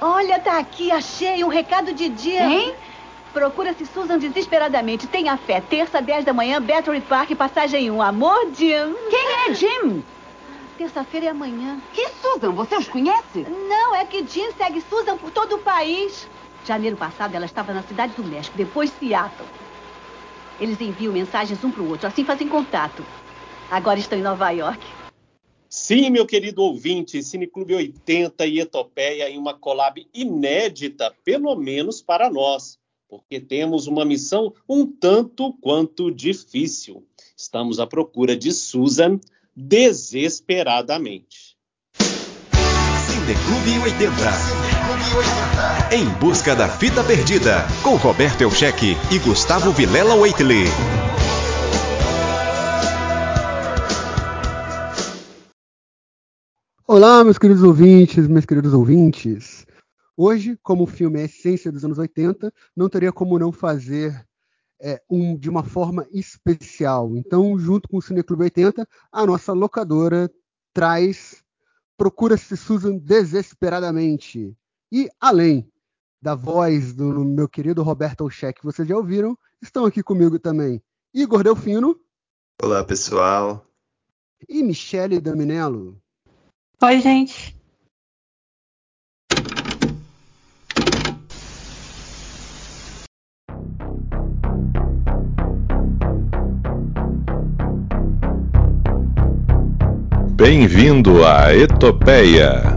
Olha, tá aqui, achei um recado de Jim. Hein? Procura-se Susan desesperadamente. Tenha fé. Terça, 10 da manhã, Battery Park, passagem 1. Amor, Jim. Quem é Jim? Terça-feira é amanhã. E Susan, você os conhece? Não, é que Jim segue Susan por todo o país. Janeiro passado, ela estava na cidade do México, depois Seattle. Eles enviam mensagens um para o outro, assim fazem contato. Agora estão em Nova York. Sim, meu querido ouvinte, Cineclube 80 e Etopeia em uma collab inédita, pelo menos para nós, porque temos uma missão um tanto quanto difícil. Estamos à procura de Susan desesperadamente. Cineclube 80. Em busca da fita perdida, com Roberto Elcheque e Gustavo Vilela Waitley. Olá, meus queridos ouvintes, meus queridos ouvintes. Hoje, como o filme é a essência dos anos 80, não teria como não fazer é, um de uma forma especial. Então, junto com o Cineclube 80, a nossa locadora traz Procura-se Susan desesperadamente. E além da voz do meu querido Roberto Olchek, que vocês já ouviram, estão aqui comigo também Igor Delfino. Olá, pessoal. E Michele Daminello. Oi, gente. Bem-vindo à Etopeia.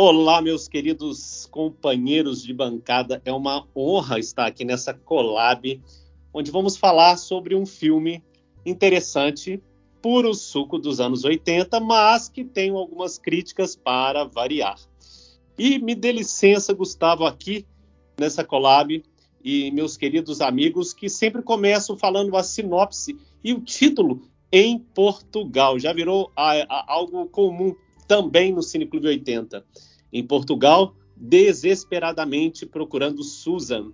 Olá, meus queridos companheiros de bancada. É uma honra estar aqui nessa collab, onde vamos falar sobre um filme interessante, puro suco dos anos 80, mas que tem algumas críticas para variar. E me dê licença, Gustavo, aqui nessa collab, e meus queridos amigos, que sempre começam falando a sinopse e o título em Portugal. Já virou a, a, algo comum também no Cineclube 80 em Portugal, desesperadamente procurando Susan.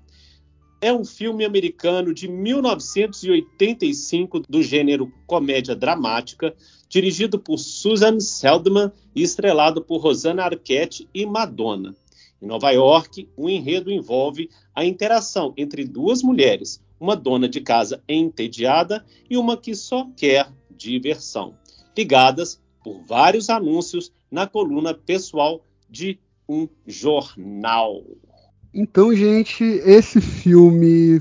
É um filme americano de 1985 do gênero comédia dramática, dirigido por Susan Seldman e estrelado por Rosanna Arquette e Madonna. Em Nova York, o enredo envolve a interação entre duas mulheres, uma dona de casa entediada e uma que só quer diversão, ligadas por vários anúncios na coluna pessoal de um jornal. Então, gente, esse filme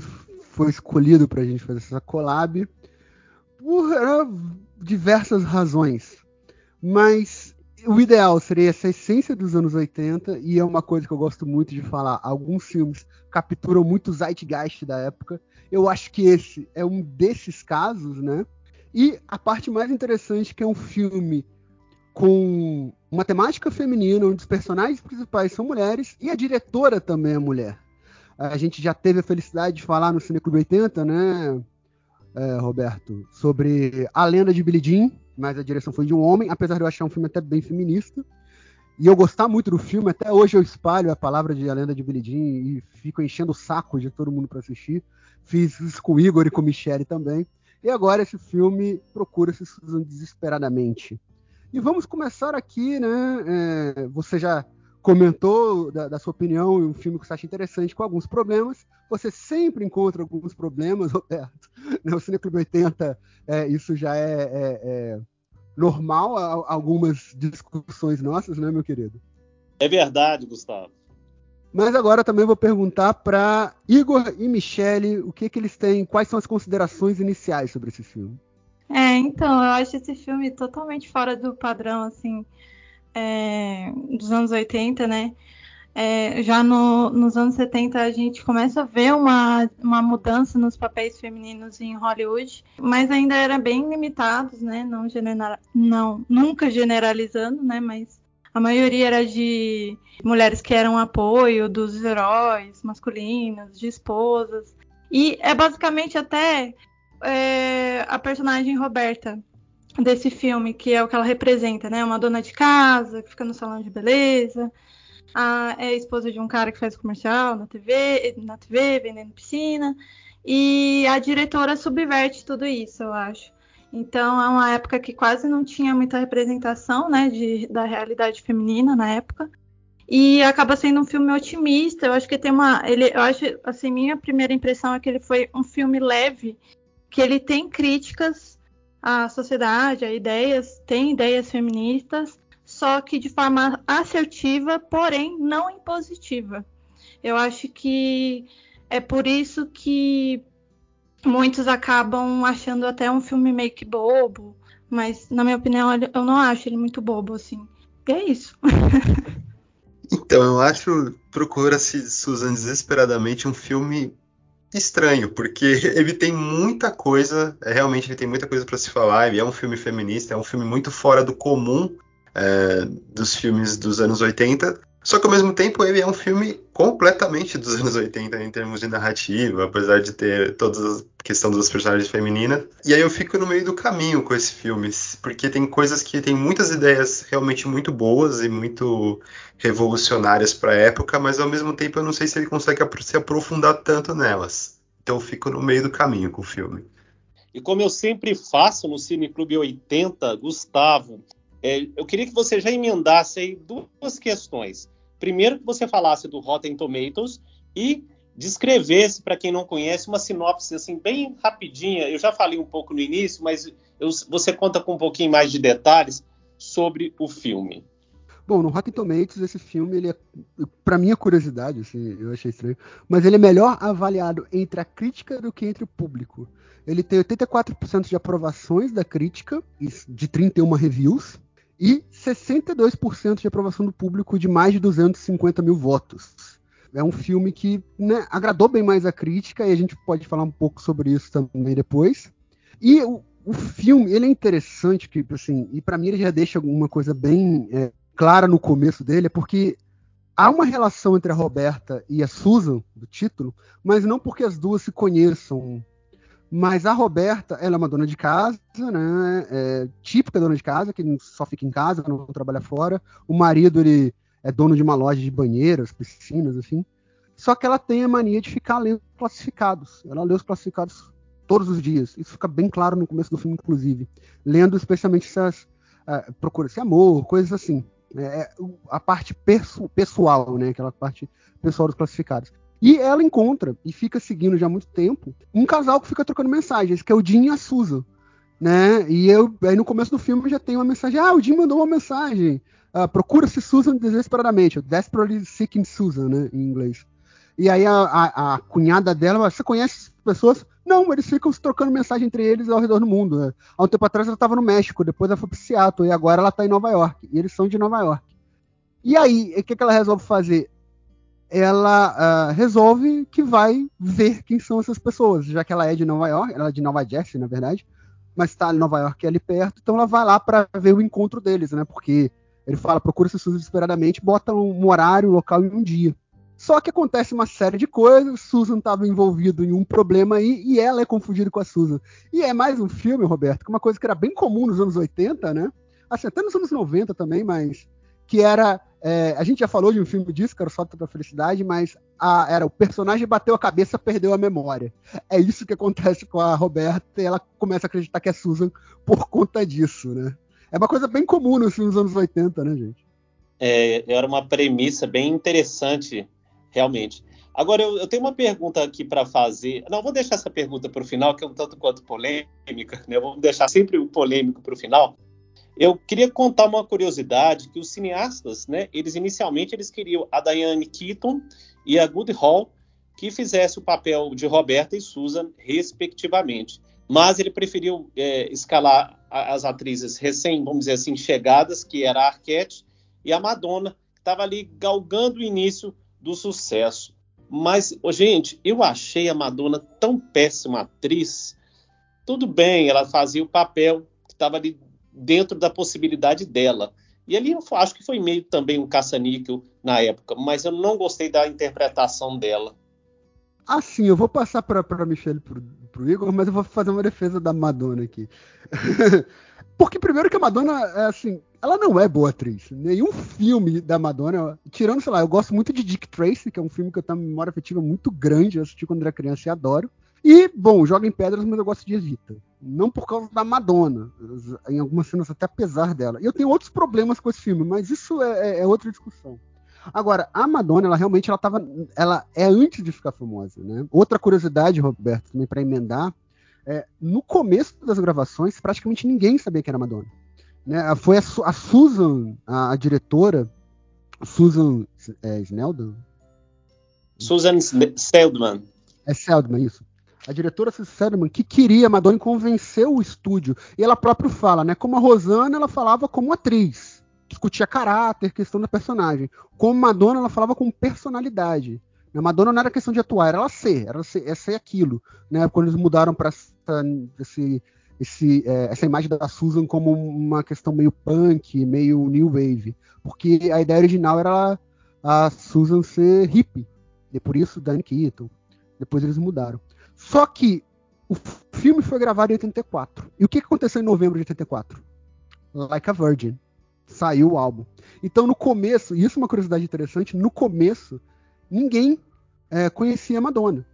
foi escolhido para a gente fazer essa collab por uh, diversas razões. Mas o ideal seria essa essência dos anos 80, e é uma coisa que eu gosto muito de falar. Alguns filmes capturam muito o zeitgeist da época. Eu acho que esse é um desses casos, né? E a parte mais interessante que é um filme com uma temática feminina, onde os personagens principais são mulheres e a diretora também é mulher. A gente já teve a felicidade de falar no Cineclube 80, né, é, Roberto, sobre A Lenda de Billie Jean, mas a direção foi de um homem, apesar de eu achar um filme até bem feminista. E eu gostar muito do filme, até hoje eu espalho a palavra de A Lenda de Billie Jean e fico enchendo o saco de todo mundo para assistir. Fiz isso com o Igor e com o Michele também. E agora esse filme procura-se desesperadamente. E vamos começar aqui, né? É, você já comentou da, da, sua opinião um filme que você acha interessante, com alguns problemas. Você sempre encontra alguns problemas, Roberto. No Cineclube 80, é, isso já é, é, é normal, algumas discussões nossas, né, meu querido? É verdade, Gustavo. Mas agora também vou perguntar para Igor e Michele o que, que eles têm, quais são as considerações iniciais sobre esse filme. É, então, eu acho esse filme totalmente fora do padrão, assim, é, dos anos 80, né? É, já no, nos anos 70 a gente começa a ver uma, uma mudança nos papéis femininos em Hollywood, mas ainda era bem limitados, né? Não, genera, não nunca generalizando, né? Mas a maioria era de mulheres que eram apoio dos heróis masculinos, de esposas. E é basicamente até é, a personagem Roberta, desse filme, que é o que ela representa, né? Uma dona de casa que fica no salão de beleza, a, é a esposa de um cara que faz comercial na TV, na TV, vendendo piscina, e a diretora subverte tudo isso, eu acho. Então é uma época que quase não tinha muita representação, né, de, da realidade feminina na época. E acaba sendo um filme otimista. Eu acho que tem uma, ele, eu acho, assim, minha primeira impressão é que ele foi um filme leve, que ele tem críticas à sociedade, a ideias, tem ideias feministas, só que de forma assertiva, porém não impositiva. Eu acho que é por isso que muitos acabam achando até um filme meio que bobo, mas na minha opinião eu não acho ele muito bobo assim. E é isso. então, eu acho Procura-se Susan desesperadamente um filme estranho, porque ele tem muita coisa, é, realmente ele tem muita coisa para se falar, ele é um filme feminista, é um filme muito fora do comum é, dos filmes dos anos 80, só que ao mesmo tempo ele é um filme completamente dos anos 80 em termos de narrativa, apesar de ter toda a questão das personagens femininas. E aí eu fico no meio do caminho com esse filme, porque tem coisas que tem muitas ideias realmente muito boas e muito revolucionárias para a época, mas ao mesmo tempo eu não sei se ele consegue se aprofundar tanto nelas. Então eu fico no meio do caminho com o filme. E como eu sempre faço no Cine Clube 80, Gustavo, é, eu queria que você já emendasse aí duas questões. Primeiro que você falasse do Rotten Tomatoes e descrevesse para quem não conhece uma sinopse assim bem rapidinha. Eu já falei um pouco no início, mas eu, você conta com um pouquinho mais de detalhes sobre o filme. Bom, no Rotten Tomatoes esse filme ele é, para minha curiosidade, assim, eu achei estranho, mas ele é melhor avaliado entre a crítica do que entre o público. Ele tem 84% de aprovações da crítica, de 31 reviews, e 62% de aprovação do público de mais de 250 mil votos. É um filme que né, agradou bem mais a crítica e a gente pode falar um pouco sobre isso também depois. E o, o filme, ele é interessante, que, assim, e para mim ele já deixa alguma coisa bem é, clara no começo dele, é porque há uma relação entre a Roberta e a Susan, do título, mas não porque as duas se conheçam mas a Roberta, ela é uma dona de casa, né? É típica dona de casa, que só fica em casa, não trabalha fora. O marido, ele é dono de uma loja de banheiras, piscinas, assim. Só que ela tem a mania de ficar lendo classificados. Ela lê os classificados todos os dias. Isso fica bem claro no começo do filme, inclusive. Lendo especialmente essas. Uh, Procura-se amor, coisas assim. É, a parte pessoal, né? Aquela parte pessoal dos classificados. E ela encontra, e fica seguindo já há muito tempo, um casal que fica trocando mensagens, que é o Jim e a Susan. Né? E eu, aí no começo do filme já tem uma mensagem: ah, o Jim mandou uma mensagem. Uh, Procura-se Susan desesperadamente. Desperately Seeking Susan, né? Em inglês. E aí a, a, a cunhada dela, você conhece as pessoas? Não, eles ficam se trocando mensagem entre eles ao redor do mundo. Né? Há um tempo atrás ela estava no México, depois ela foi para Seattle, e agora ela está em Nova York. E eles são de Nova York. E aí, o que, que ela resolve fazer? Ela uh, resolve que vai ver quem são essas pessoas, já que ela é de Nova York, ela é de Nova Jersey, na verdade, mas está em Nova York ali perto, então ela vai lá para ver o encontro deles, né? Porque ele fala, procura se Susan desesperadamente, bota um horário, um local e um dia. Só que acontece uma série de coisas, Susan estava envolvido em um problema aí e ela é confundida com a Susan. E é mais um filme, Roberto, que é uma coisa que era bem comum nos anos 80, né? Assim, até nos anos 90 também, mas que era. É, a gente já falou de um filme disso, que era o Solta da Felicidade, mas a, era o personagem bateu a cabeça, perdeu a memória. É isso que acontece com a Roberta e ela começa a acreditar que é Susan por conta disso, né? É uma coisa bem comum nos filmes dos anos 80, né, gente? É, era uma premissa bem interessante, realmente. Agora, eu, eu tenho uma pergunta aqui para fazer. Não, vou deixar essa pergunta para o final, que é um tanto quanto polêmica, né? Vamos deixar sempre o polêmico para o final. Eu queria contar uma curiosidade que os cineastas, né, eles inicialmente eles queriam a Diane Keaton e a Good Hall que fizesse o papel de Roberta e Susan, respectivamente. Mas ele preferiu é, escalar as atrizes recém, vamos dizer assim, chegadas, que era a Arquette e a Madonna, que estava ali galgando o início do sucesso. Mas, gente, eu achei a Madonna tão péssima atriz. Tudo bem, ela fazia o papel que estava ali dentro da possibilidade dela. E ali eu acho que foi meio também um caça-níquel na época, mas eu não gostei da interpretação dela. Assim, eu vou passar para a Michelle para o Igor, mas eu vou fazer uma defesa da Madonna aqui. Porque primeiro que a Madonna é assim, ela não é boa atriz. Nenhum filme da Madonna, tirando, sei lá, eu gosto muito de Dick Tracy, que é um filme que eu tenho uma memória afetiva muito grande, eu assisti quando era criança e adoro. E, bom, Joga em Pedras, mas eu gosto de Evita. Não por causa da Madonna, em algumas cenas até apesar dela. E eu tenho outros problemas com esse filme, mas isso é, é, é outra discussão. Agora, a Madonna, ela realmente ela tava, ela é antes de ficar famosa, né? Outra curiosidade, Roberto, também para emendar, é, no começo das gravações, praticamente ninguém sabia que era Madonna. Né? Foi a, a Susan, a, a, diretora, Susan é, Snelden? Susan Seldman. É Seldman, isso. A diretora Seldman, que queria Madonna convenceu o estúdio. E ela própria fala, né? Como a Rosana, ela falava como atriz. Discutia caráter, questão da personagem. Como Madonna, ela falava com personalidade. A Madonna não era questão de atuar, era ela ser, era ser, é ser aquilo. Né? Quando eles mudaram para esse, esse, é, essa imagem da Susan como uma questão meio punk, meio new wave. Porque a ideia original era a, Susan ser hippie. E por isso Diane Keaton. Depois eles mudaram. Só que o filme foi gravado em 84. E o que aconteceu em novembro de 84? Like a Virgin. Saiu o álbum. Então, no começo, e isso é uma curiosidade interessante, no começo, ninguém é, conhecia Madonna.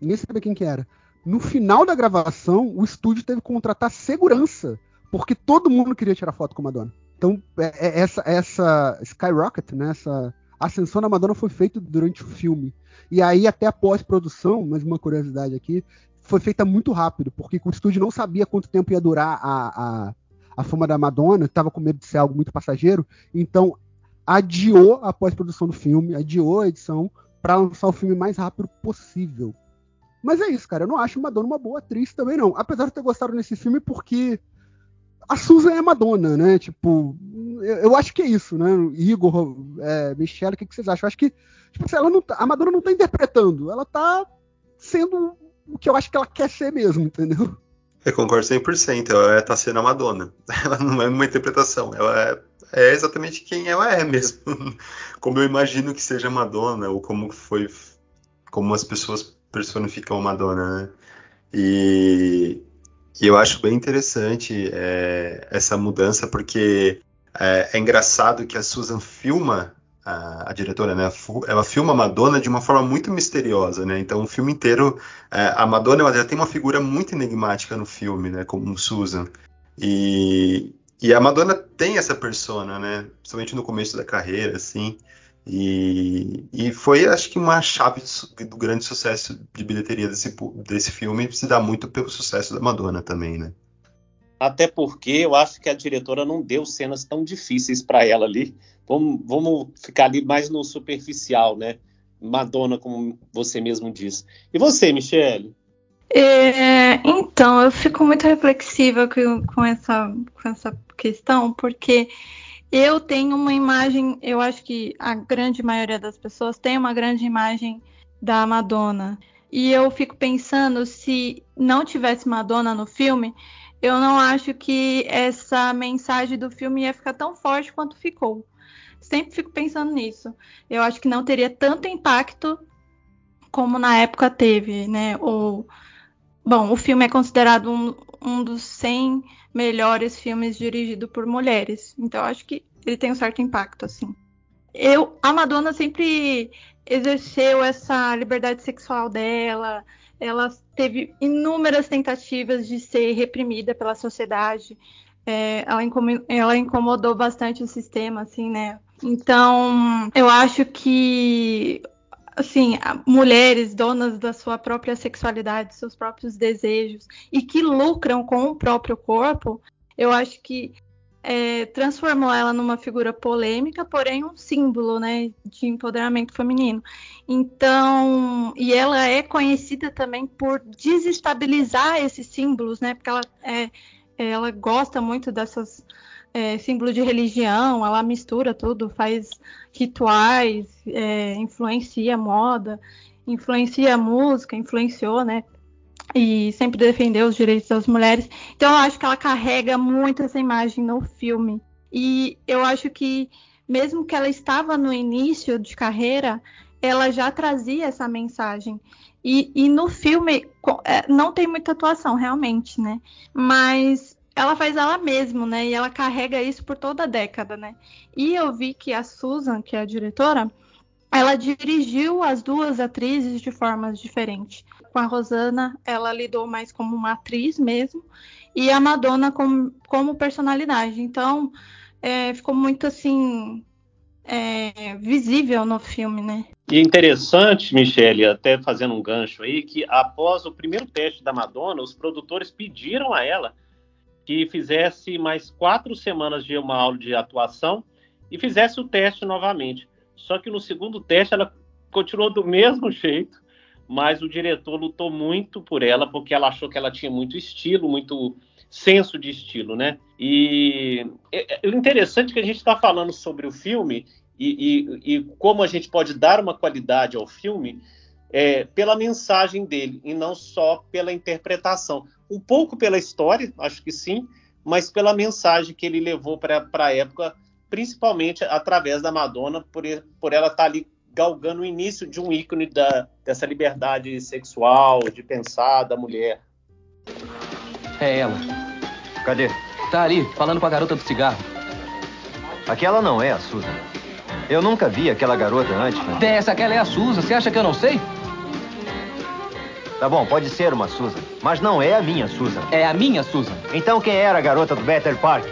Ninguém sabia quem que era. No final da gravação, o estúdio teve que contratar segurança, porque todo mundo queria tirar foto com Madonna. Então, é, é, essa, essa skyrocket, né, essa ascensão da Madonna foi feita durante o filme. E aí, até a pós-produção, mais uma curiosidade aqui, foi feita muito rápido, porque o estúdio não sabia quanto tempo ia durar a, a, a fama da Madonna, estava com medo de ser algo muito passageiro, então adiou a pós-produção do filme, adiou a edição para lançar o filme mais rápido possível. Mas é isso, cara. Eu não acho Madonna uma boa atriz também, não. Apesar de ter gostado nesse filme porque a Susan é Madonna, né? Tipo, eu, eu acho que é isso, né? Igor, é, Michelle, o que, que, vocês acham? Eu acho que tipo, assim, ela não tá, a Madonna não tá interpretando, ela tá sendo o que eu acho que ela quer ser mesmo, entendeu? Eu concordo 100%. Ela tá sendo a Madonna. Ela não é uma interpretação. Ela é, é exatamente quem ela é mesmo. Como eu imagino que seja Madonna, ou como foi. Como as pessoas personificam a Madonna, né? E, e eu acho bem interessante é, essa mudança, porque é, é, engraçado que a Susan filma a, a, diretora, né? Ela filma a Madonna de uma forma muito misteriosa, né? Então o filme inteiro, é, a Madonna ela já tem uma figura muito enigmática no filme, né? Como Susan. E, e a Madonna tem essa persona, né? Principalmente no começo da carreira, assim. E, e foi, acho que, uma chave do grande sucesso de bilheteria desse, desse filme, se dá muito pelo sucesso da Madonna também, né? Até porque eu acho que a diretora não deu cenas tão difíceis para ela ali. Vamos, vamos ficar ali mais no superficial, né? Madonna, como você mesmo disse. E você, Michele? É, então, eu fico muito reflexiva com, com, essa, com essa questão, porque eu tenho uma imagem, eu acho que a grande maioria das pessoas tem uma grande imagem da Madonna. E eu fico pensando se não tivesse Madonna no filme, eu não acho que essa mensagem do filme ia ficar tão forte quanto ficou. Sempre fico pensando nisso. Eu acho que não teria tanto impacto como na época teve, né? O, bom, o filme é considerado um, um dos 100 melhores filmes dirigidos por mulheres. Então, acho que ele tem um certo impacto, assim. Eu, a Madonna sempre exerceu essa liberdade sexual dela, ela teve inúmeras tentativas de ser reprimida pela sociedade. É, ela, ela, incomodou bastante o sistema, assim, né? Então, eu acho que, assim, mulheres donas da sua própria sexualidade, seus próprios desejos e que lucram com o próprio corpo, eu acho que é, transformou ela numa figura polêmica, porém um símbolo, né, de empoderamento feminino. Então, e ela é conhecida também por desestabilizar esses símbolos, né, porque ela, é, ela gosta muito dessas é, símbolos de religião, ela mistura tudo, faz rituais, é, influencia a moda, influencia a música, influenciou, né, e sempre defendeu os direitos das mulheres. Então eu acho que ela carrega muito essa imagem no filme. E eu acho que mesmo que ela estava no início de carreira, ela já trazia essa mensagem. E, e no filme é, não tem muita atuação, realmente, né? Mas ela faz ela mesma, né? E ela carrega isso por toda a década, né? E eu vi que a Susan, que é a diretora, ela dirigiu as duas atrizes de formas diferentes. Com a Rosana, ela lidou mais como uma atriz mesmo, e a Madonna como, como personalidade. Então, é, ficou muito assim é, visível no filme, né? E é interessante, Michele, até fazendo um gancho aí, que após o primeiro teste da Madonna, os produtores pediram a ela que fizesse mais quatro semanas de uma aula de atuação e fizesse o teste novamente. Só que no segundo teste ela continuou do mesmo jeito, mas o diretor lutou muito por ela porque ela achou que ela tinha muito estilo, muito senso de estilo, né? E é, é interessante que a gente está falando sobre o filme e, e, e, como a gente pode dar uma qualidade ao filme é, pela mensagem dele e não só pela interpretação. Um pouco pela história, acho que sim, mas pela mensagem que ele levou para a época principalmente através da Madonna, por, por ela estar tá ali galgando o início de um ícone da, dessa liberdade sexual, de pensar da mulher. É ela. Cadê? Tá ali, falando com a garota do cigarro. Aquela não é a Susan. Eu nunca vi aquela garota antes. Né? Dessa, aquela é a Susan. Você acha que eu não sei? Tá bom, pode ser uma Susan. Mas não é a minha Susan. É a minha Susan. Então quem era a garota do Better Park?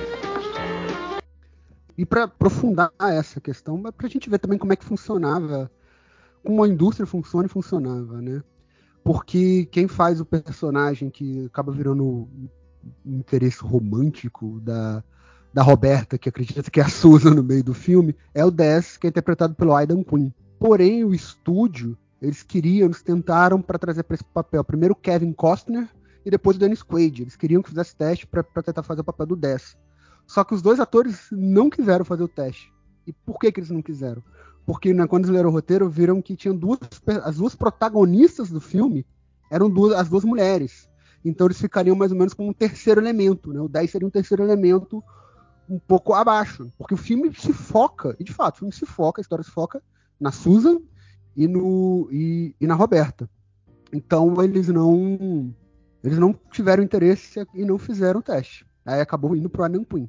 E para aprofundar essa questão, para a gente ver também como é que funcionava, como a indústria funciona e funcionava, né? Porque quem faz o personagem que acaba virando um interesse romântico da, da Roberta, que acredita que é a Susan no meio do filme, é o Dez, que é interpretado pelo Aidan Quinn. Porém, o estúdio, eles queriam, eles tentaram para trazer para esse papel primeiro Kevin Costner e depois o Dennis Quaid. Eles queriam que fizesse teste para tentar fazer o papel do Dez. Só que os dois atores não quiseram fazer o teste. E por que, que eles não quiseram? Porque né, quando eles leram o roteiro, viram que tinham duas, as duas protagonistas do filme eram duas, as duas mulheres. Então eles ficariam mais ou menos como um terceiro elemento. Né? O 10 seria um terceiro elemento um pouco abaixo. Porque o filme se foca, e de fato, o filme se foca, a história se foca na Susan e, no, e, e na Roberta. Então eles não eles não tiveram interesse e não fizeram o teste. Aí acabou indo pro Adam Quinn.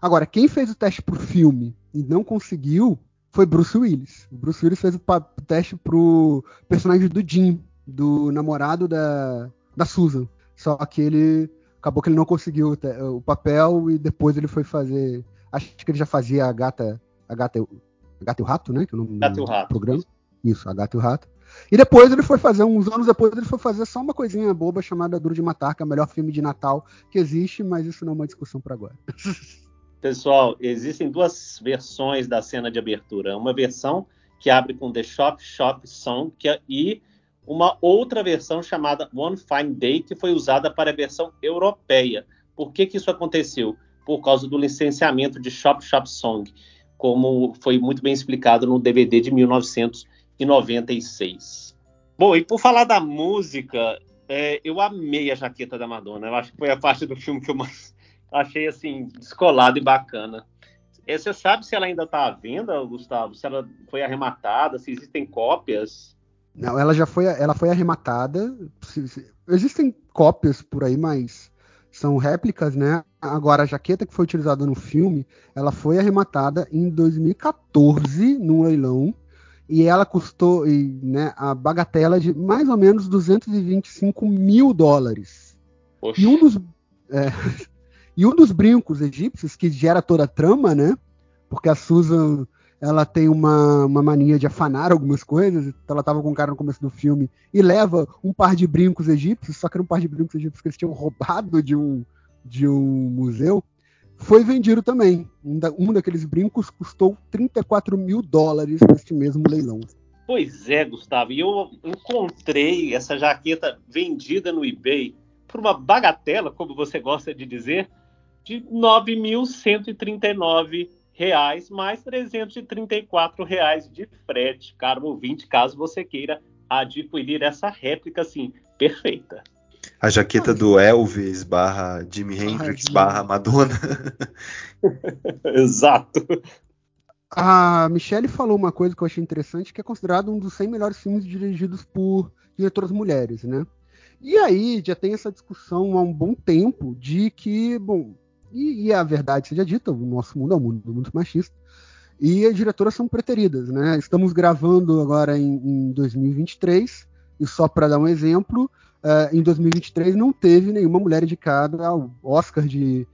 Agora, quem fez o teste pro filme e não conseguiu foi Bruce Willis. O Bruce Willis fez o teste pro personagem do Jim, do namorado da, da Susan. Só que ele acabou que ele não conseguiu o, o papel e depois ele foi fazer. Acho que ele já fazia a gata. A gata, a gata e o rato, né? Que é o nome gata do e o rato. programa. Isso, a gata e o rato. E depois ele foi fazer, uns anos depois, ele foi fazer só uma coisinha boba chamada Duro de Matar, que é o melhor filme de Natal que existe, mas isso não é uma discussão para agora. Pessoal, existem duas versões da cena de abertura. Uma versão que abre com The Shop Shop Song é, e uma outra versão chamada One Fine Day, que foi usada para a versão europeia. Por que, que isso aconteceu? Por causa do licenciamento de Shop Shop Song, como foi muito bem explicado no DVD de 1900 e 96. Bom, e por falar da música, é, eu amei a jaqueta da Madonna. Eu acho que foi a parte do filme que eu mais achei assim descolado e bacana. É, você sabe se ela ainda está à venda, Gustavo? Se ela foi arrematada? Se existem cópias? Não, ela já foi, ela foi arrematada. Existem cópias por aí, mas são réplicas, né? Agora a jaqueta que foi utilizada no filme, ela foi arrematada em 2014 num leilão e ela custou né, a bagatela de mais ou menos 225 mil dólares. E um, dos, é, e um dos brincos egípcios que gera toda a trama, né? Porque a Susan ela tem uma, uma mania de afanar algumas coisas. Então ela estava com um cara no começo do filme e leva um par de brincos egípcios, só que era um par de brincos egípcios que eles tinham roubado de um, de um museu foi vendido também. Um, da, um daqueles brincos custou 34 mil dólares neste mesmo leilão. Pois é, Gustavo. E eu encontrei essa jaqueta vendida no eBay por uma bagatela, como você gosta de dizer, de 9.139 reais mais 334 reais de frete, caro ouvinte, caso você queira adquirir essa réplica assim perfeita. A jaqueta do Elvis barra Jimi Hendrix barra Madonna. Exato. A Michelle falou uma coisa que eu achei interessante, que é considerado um dos 100 melhores filmes dirigidos por diretoras mulheres, né? E aí já tem essa discussão há um bom tempo de que, bom, e, e a verdade seja dita, o nosso mundo é um mundo muito machista, e as diretoras são preteridas, né? Estamos gravando agora em, em 2023, e só para dar um exemplo, uh, em 2023 não teve nenhuma mulher indicada ao Oscar de.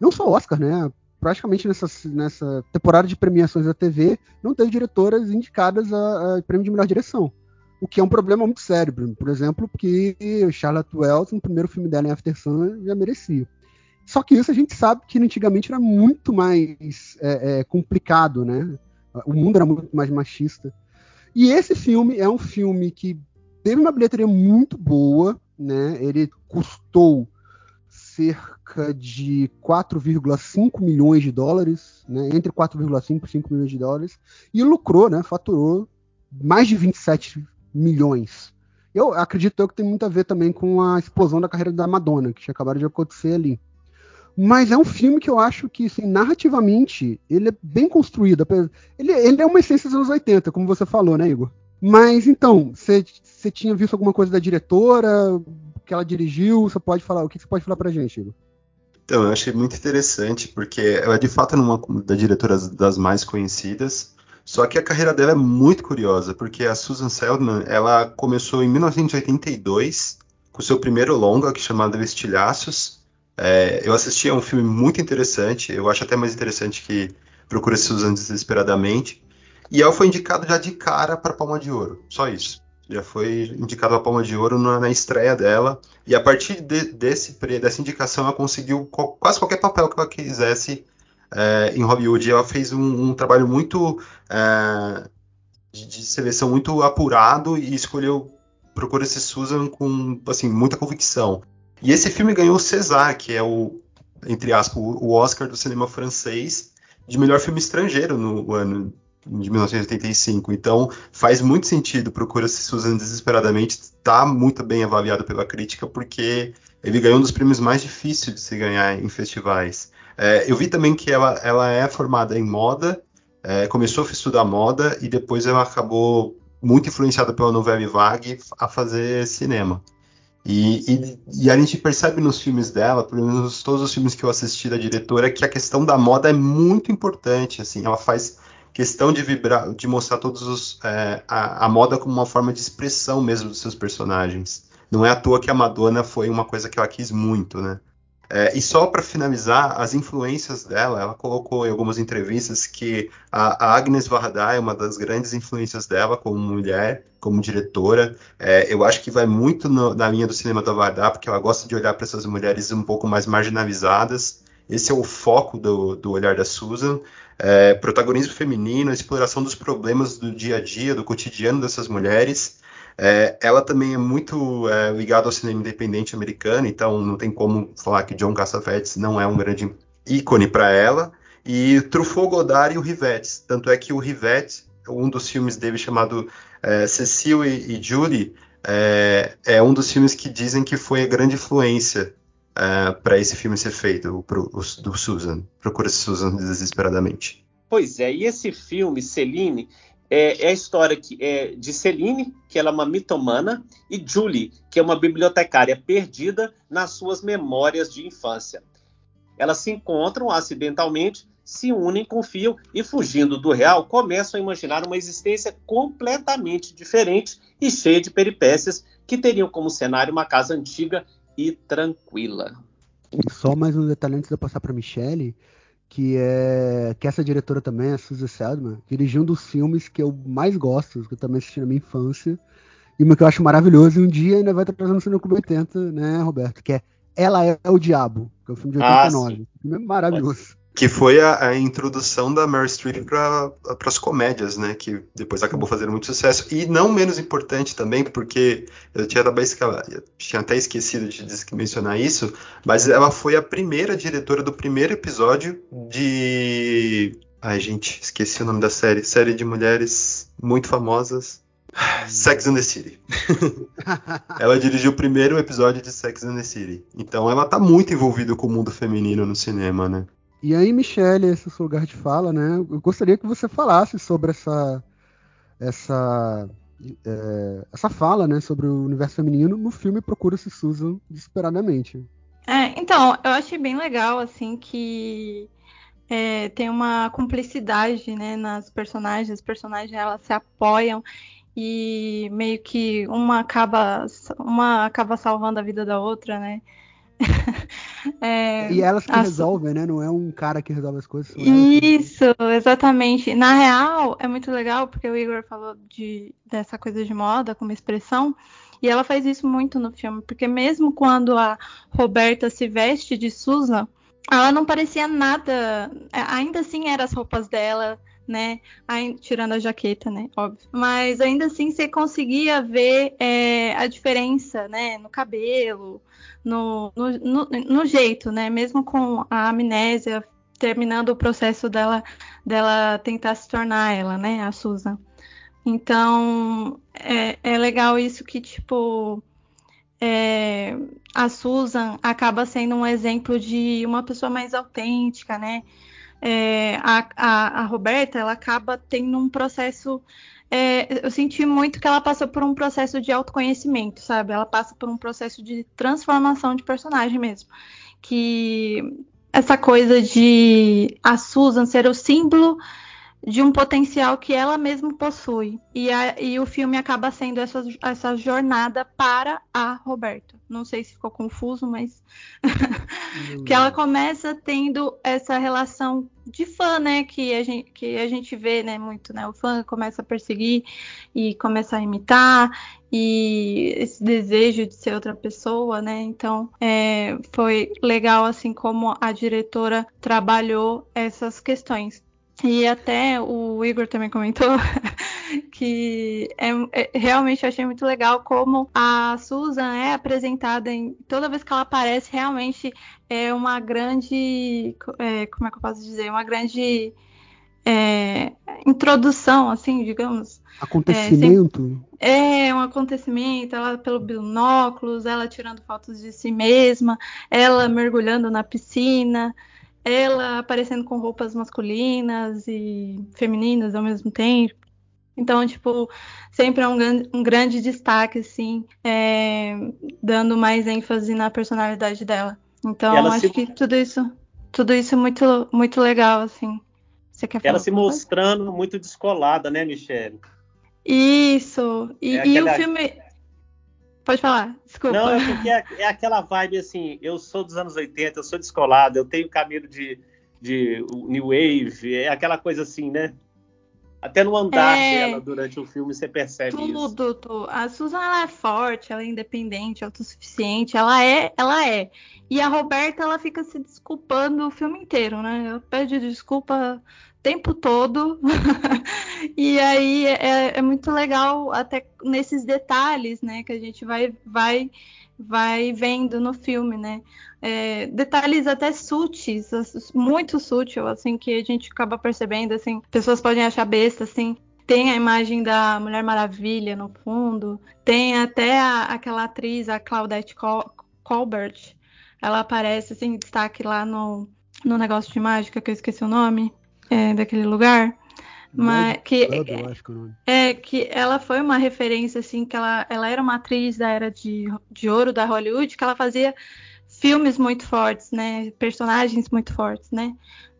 Não só Oscar, né? Praticamente nessa, nessa temporada de premiações da TV, não teve diretoras indicadas a, a prêmio de melhor direção. O que é um problema muito sério, por exemplo, porque Charlotte Wells, no primeiro filme dela em After Sun, já merecia. Só que isso a gente sabe que antigamente era muito mais é, é, complicado, né? O mundo era muito mais machista. E esse filme é um filme que teve uma bilheteria muito boa, né? Ele custou cerca de 4,5 milhões de dólares, né? Entre 4,5 e 5 milhões de dólares e lucrou, né? Faturou mais de 27 milhões. Eu acredito que tem muito a ver também com a explosão da carreira da Madonna, que acabaram de acontecer ali. Mas é um filme que eu acho que, assim, narrativamente, ele é bem construído. Ele, ele é uma essência dos anos 80, como você falou, né, Igor? Mas então, você tinha visto alguma coisa da diretora que ela dirigiu? Você pode falar? O que você pode falar pra gente, Igor? Então, eu achei muito interessante, porque ela de fato é uma das diretoras das mais conhecidas. Só que a carreira dela é muito curiosa, porque a Susan Seldman, ela começou em 1982 com seu primeiro longa, que é chamado Estilhaços, é, eu assisti a um filme muito interessante, eu acho até mais interessante que Procura Susan Desesperadamente. E ela foi indicada já de cara para Palma de Ouro, só isso. Já foi indicada a Palma de Ouro na, na estreia dela. E a partir de, desse, dessa indicação, ela conseguiu quase qualquer papel que ela quisesse é, em Hollywood. Ela fez um, um trabalho muito é, de, de, seleção muito apurado e escolheu Procura-se Susan com assim, muita convicção. E esse filme ganhou o César, que é o, entre aspas, o Oscar do cinema francês de melhor filme estrangeiro no ano de 1985. Então faz muito sentido Procura-se Susan Desesperadamente está muito bem avaliado pela crítica porque ele ganhou um dos prêmios mais difíceis de se ganhar em festivais. É, eu vi também que ela, ela é formada em moda, é, começou a estudar moda e depois ela acabou muito influenciada pela novela Vague a fazer cinema. E, e, e, a gente percebe nos filmes dela, pelo menos todos os filmes que eu assisti da diretora, que a questão da moda é muito importante. Assim, ela faz questão de vibrar, de mostrar todos os é, a, a, moda como uma forma de expressão mesmo dos seus personagens. Não é à toa que a Madonna foi uma coisa que ela quis muito, né? É, e só para finalizar, as influências dela, ela colocou em algumas entrevistas que a, Agnes Varda é uma das grandes influências dela como mulher, como diretora. É, eu acho que vai muito no, na linha do cinema da Varda, porque ela gosta de olhar para essas mulheres um pouco mais marginalizadas. Esse é o foco do, do olhar da Susan. É, protagonismo feminino, exploração dos problemas do dia a dia, do cotidiano dessas mulheres. É, ela também é muito é, ligada ao cinema independente americano, então não tem como falar que John Cassavetes não é um grande ícone para ela. E Truffaut, Godard e o Rivette. Tanto é que o Rivette, um dos filmes dele chamado é, Cecile e Julie, é, é, um dos filmes que dizem que foi a grande influência é, para esse filme ser feito, o, o, do Susan. Procura Susan desesperadamente. Pois é, e esse filme, Celine, é, é, a história que, é, de Celine, que ela é uma mitomana, e Julie, que é uma bibliotecária perdida nas suas memórias de infância. Elas se encontram acidentalmente, se unem, confiam e, fugindo do real, começam a imaginar uma existência completamente diferente e cheia de peripécias que teriam como cenário uma casa antiga e tranquila. Só mais um detalhe antes de eu passar para Michelle que é que essa diretora também, a Suzy Seldman, dirigiu um dos filmes que eu mais gosto, que eu também assisti na minha infância, e uma que eu acho maravilhoso, e um dia ainda vai estar trazendo Cinema Clube 80, né, Roberto, que é Ela é o Diabo, que é um filme de 89. Ah, filme é maravilhoso. Que foi a, a introdução da Meryl Streep para as comédias, né? Que depois acabou fazendo muito sucesso. E não menos importante também, porque eu tinha, eu tinha até esquecido de, mencionar isso, mas ela foi a primeira diretora do primeiro episódio de. Ai, gente, esqueci o nome da série. Série de mulheres muito famosas. Sex and the City. ela dirigiu o primeiro episódio de Sex and the City. Então ela tá muito envolvida com o mundo feminino no cinema, né? E aí, Michelle, esse é o seu lugar de fala, né? Eu gostaria que você falasse sobre essa, essa é, essa fala, né, sobre o universo feminino no filme Procura-se Susan desesperadamente. É, então, eu achei bem legal, assim, que é, tem uma cumplicidade, né, nas personagens, as personagens elas se apoiam e meio que uma acaba uma acaba salvando a vida da outra, né? é, e elas que a... resolvem, né? Não é um cara que resolve as coisas. Isso, exatamente. Na real, é muito legal porque o Igor falou de, dessa coisa de moda como expressão. E ela faz isso muito no filme, porque mesmo quando a Roberta se veste de Susan, ela não parecia nada. É, ainda assim eram as roupas dela, né? tirando a jaqueta, né? Óbvio. Mas ainda assim você conseguia ver é, a diferença, né? No cabelo, no, no, no, jeito, né? Mesmo com a amnésia terminando o processo dela, dela tentar se tornar ela, né? A Susan. Então é, é legal isso que tipo é, a Susan acaba sendo um exemplo de uma pessoa mais autêntica, né? É, a, a, a, Roberta ela acaba tendo um processo. É, eu senti muito que ela passou por um processo de autoconhecimento, sabe? Ela passa por um processo de transformação de personagem mesmo. Que essa coisa de a Susan ser o símbolo de um potencial que ela mesma possui. E, a, e o filme acaba sendo essa, essa jornada para a Roberta. Não sei se ficou confuso, mas. que ela começa tendo essa relação de fã, né? Que a gente, que a gente vê, né? Muito, né? O fã começa a perseguir e começa a imitar. E esse desejo de ser outra pessoa, né? Então, é, foi legal, assim, como a diretora trabalhou essas questões. E até o Igor também comentou que é, é, realmente eu achei muito legal como a Susan é apresentada em toda vez que ela aparece realmente é uma grande é, como é que eu posso dizer? Uma grande é, introdução assim digamos. Acontecimento? É, é, um acontecimento ela pelo binóculos ela tirando fotos de si mesma ela mergulhando na piscina ela aparecendo com roupas masculinas e femininas ao mesmo tempo. Então, tipo, sempre é um, um grande destaque, assim, é, dando mais ênfase na personalidade dela. Então, acho se... que tudo isso, tudo isso é muito, muito legal, assim. Você quer ela se mostrando muito descolada, né, Michelle? Isso. E, é e o filme Pode falar, desculpa. Não, é porque é, é, aquela vibe assim, eu sou dos anos 80, eu sou descolado, eu tenho cabelo de, de New Wave, é aquela coisa assim, né? Até no andar é, dela durante o filme você percebe tudo, isso. Tudo, A Susan ela é forte, ela é independente, autossuficiente, ela é, ela é. E a Roberta ela fica se desculpando o filme inteiro, né? Ela pede desculpa tempo todo. e aí é, é, muito legal até nesses detalhes, né, que a gente vai vai vai vendo no filme, né? É, detalhes até sutis, muito sutil, assim, que a gente acaba percebendo, assim, pessoas podem achar besta, assim, tem a imagem da Mulher Maravilha no fundo, tem até a, aquela atriz, a Claudette Col Colbert, ela aparece, assim, em destaque lá no, no negócio de mágica, que eu esqueci o nome é, daquele lugar. Mas que, eu acho que é, é que ela foi uma referência assim que ela, ela era uma atriz da era de, de ouro da Hollywood que ela fazia filmes muito fortes, né, personagens muito fortes, né,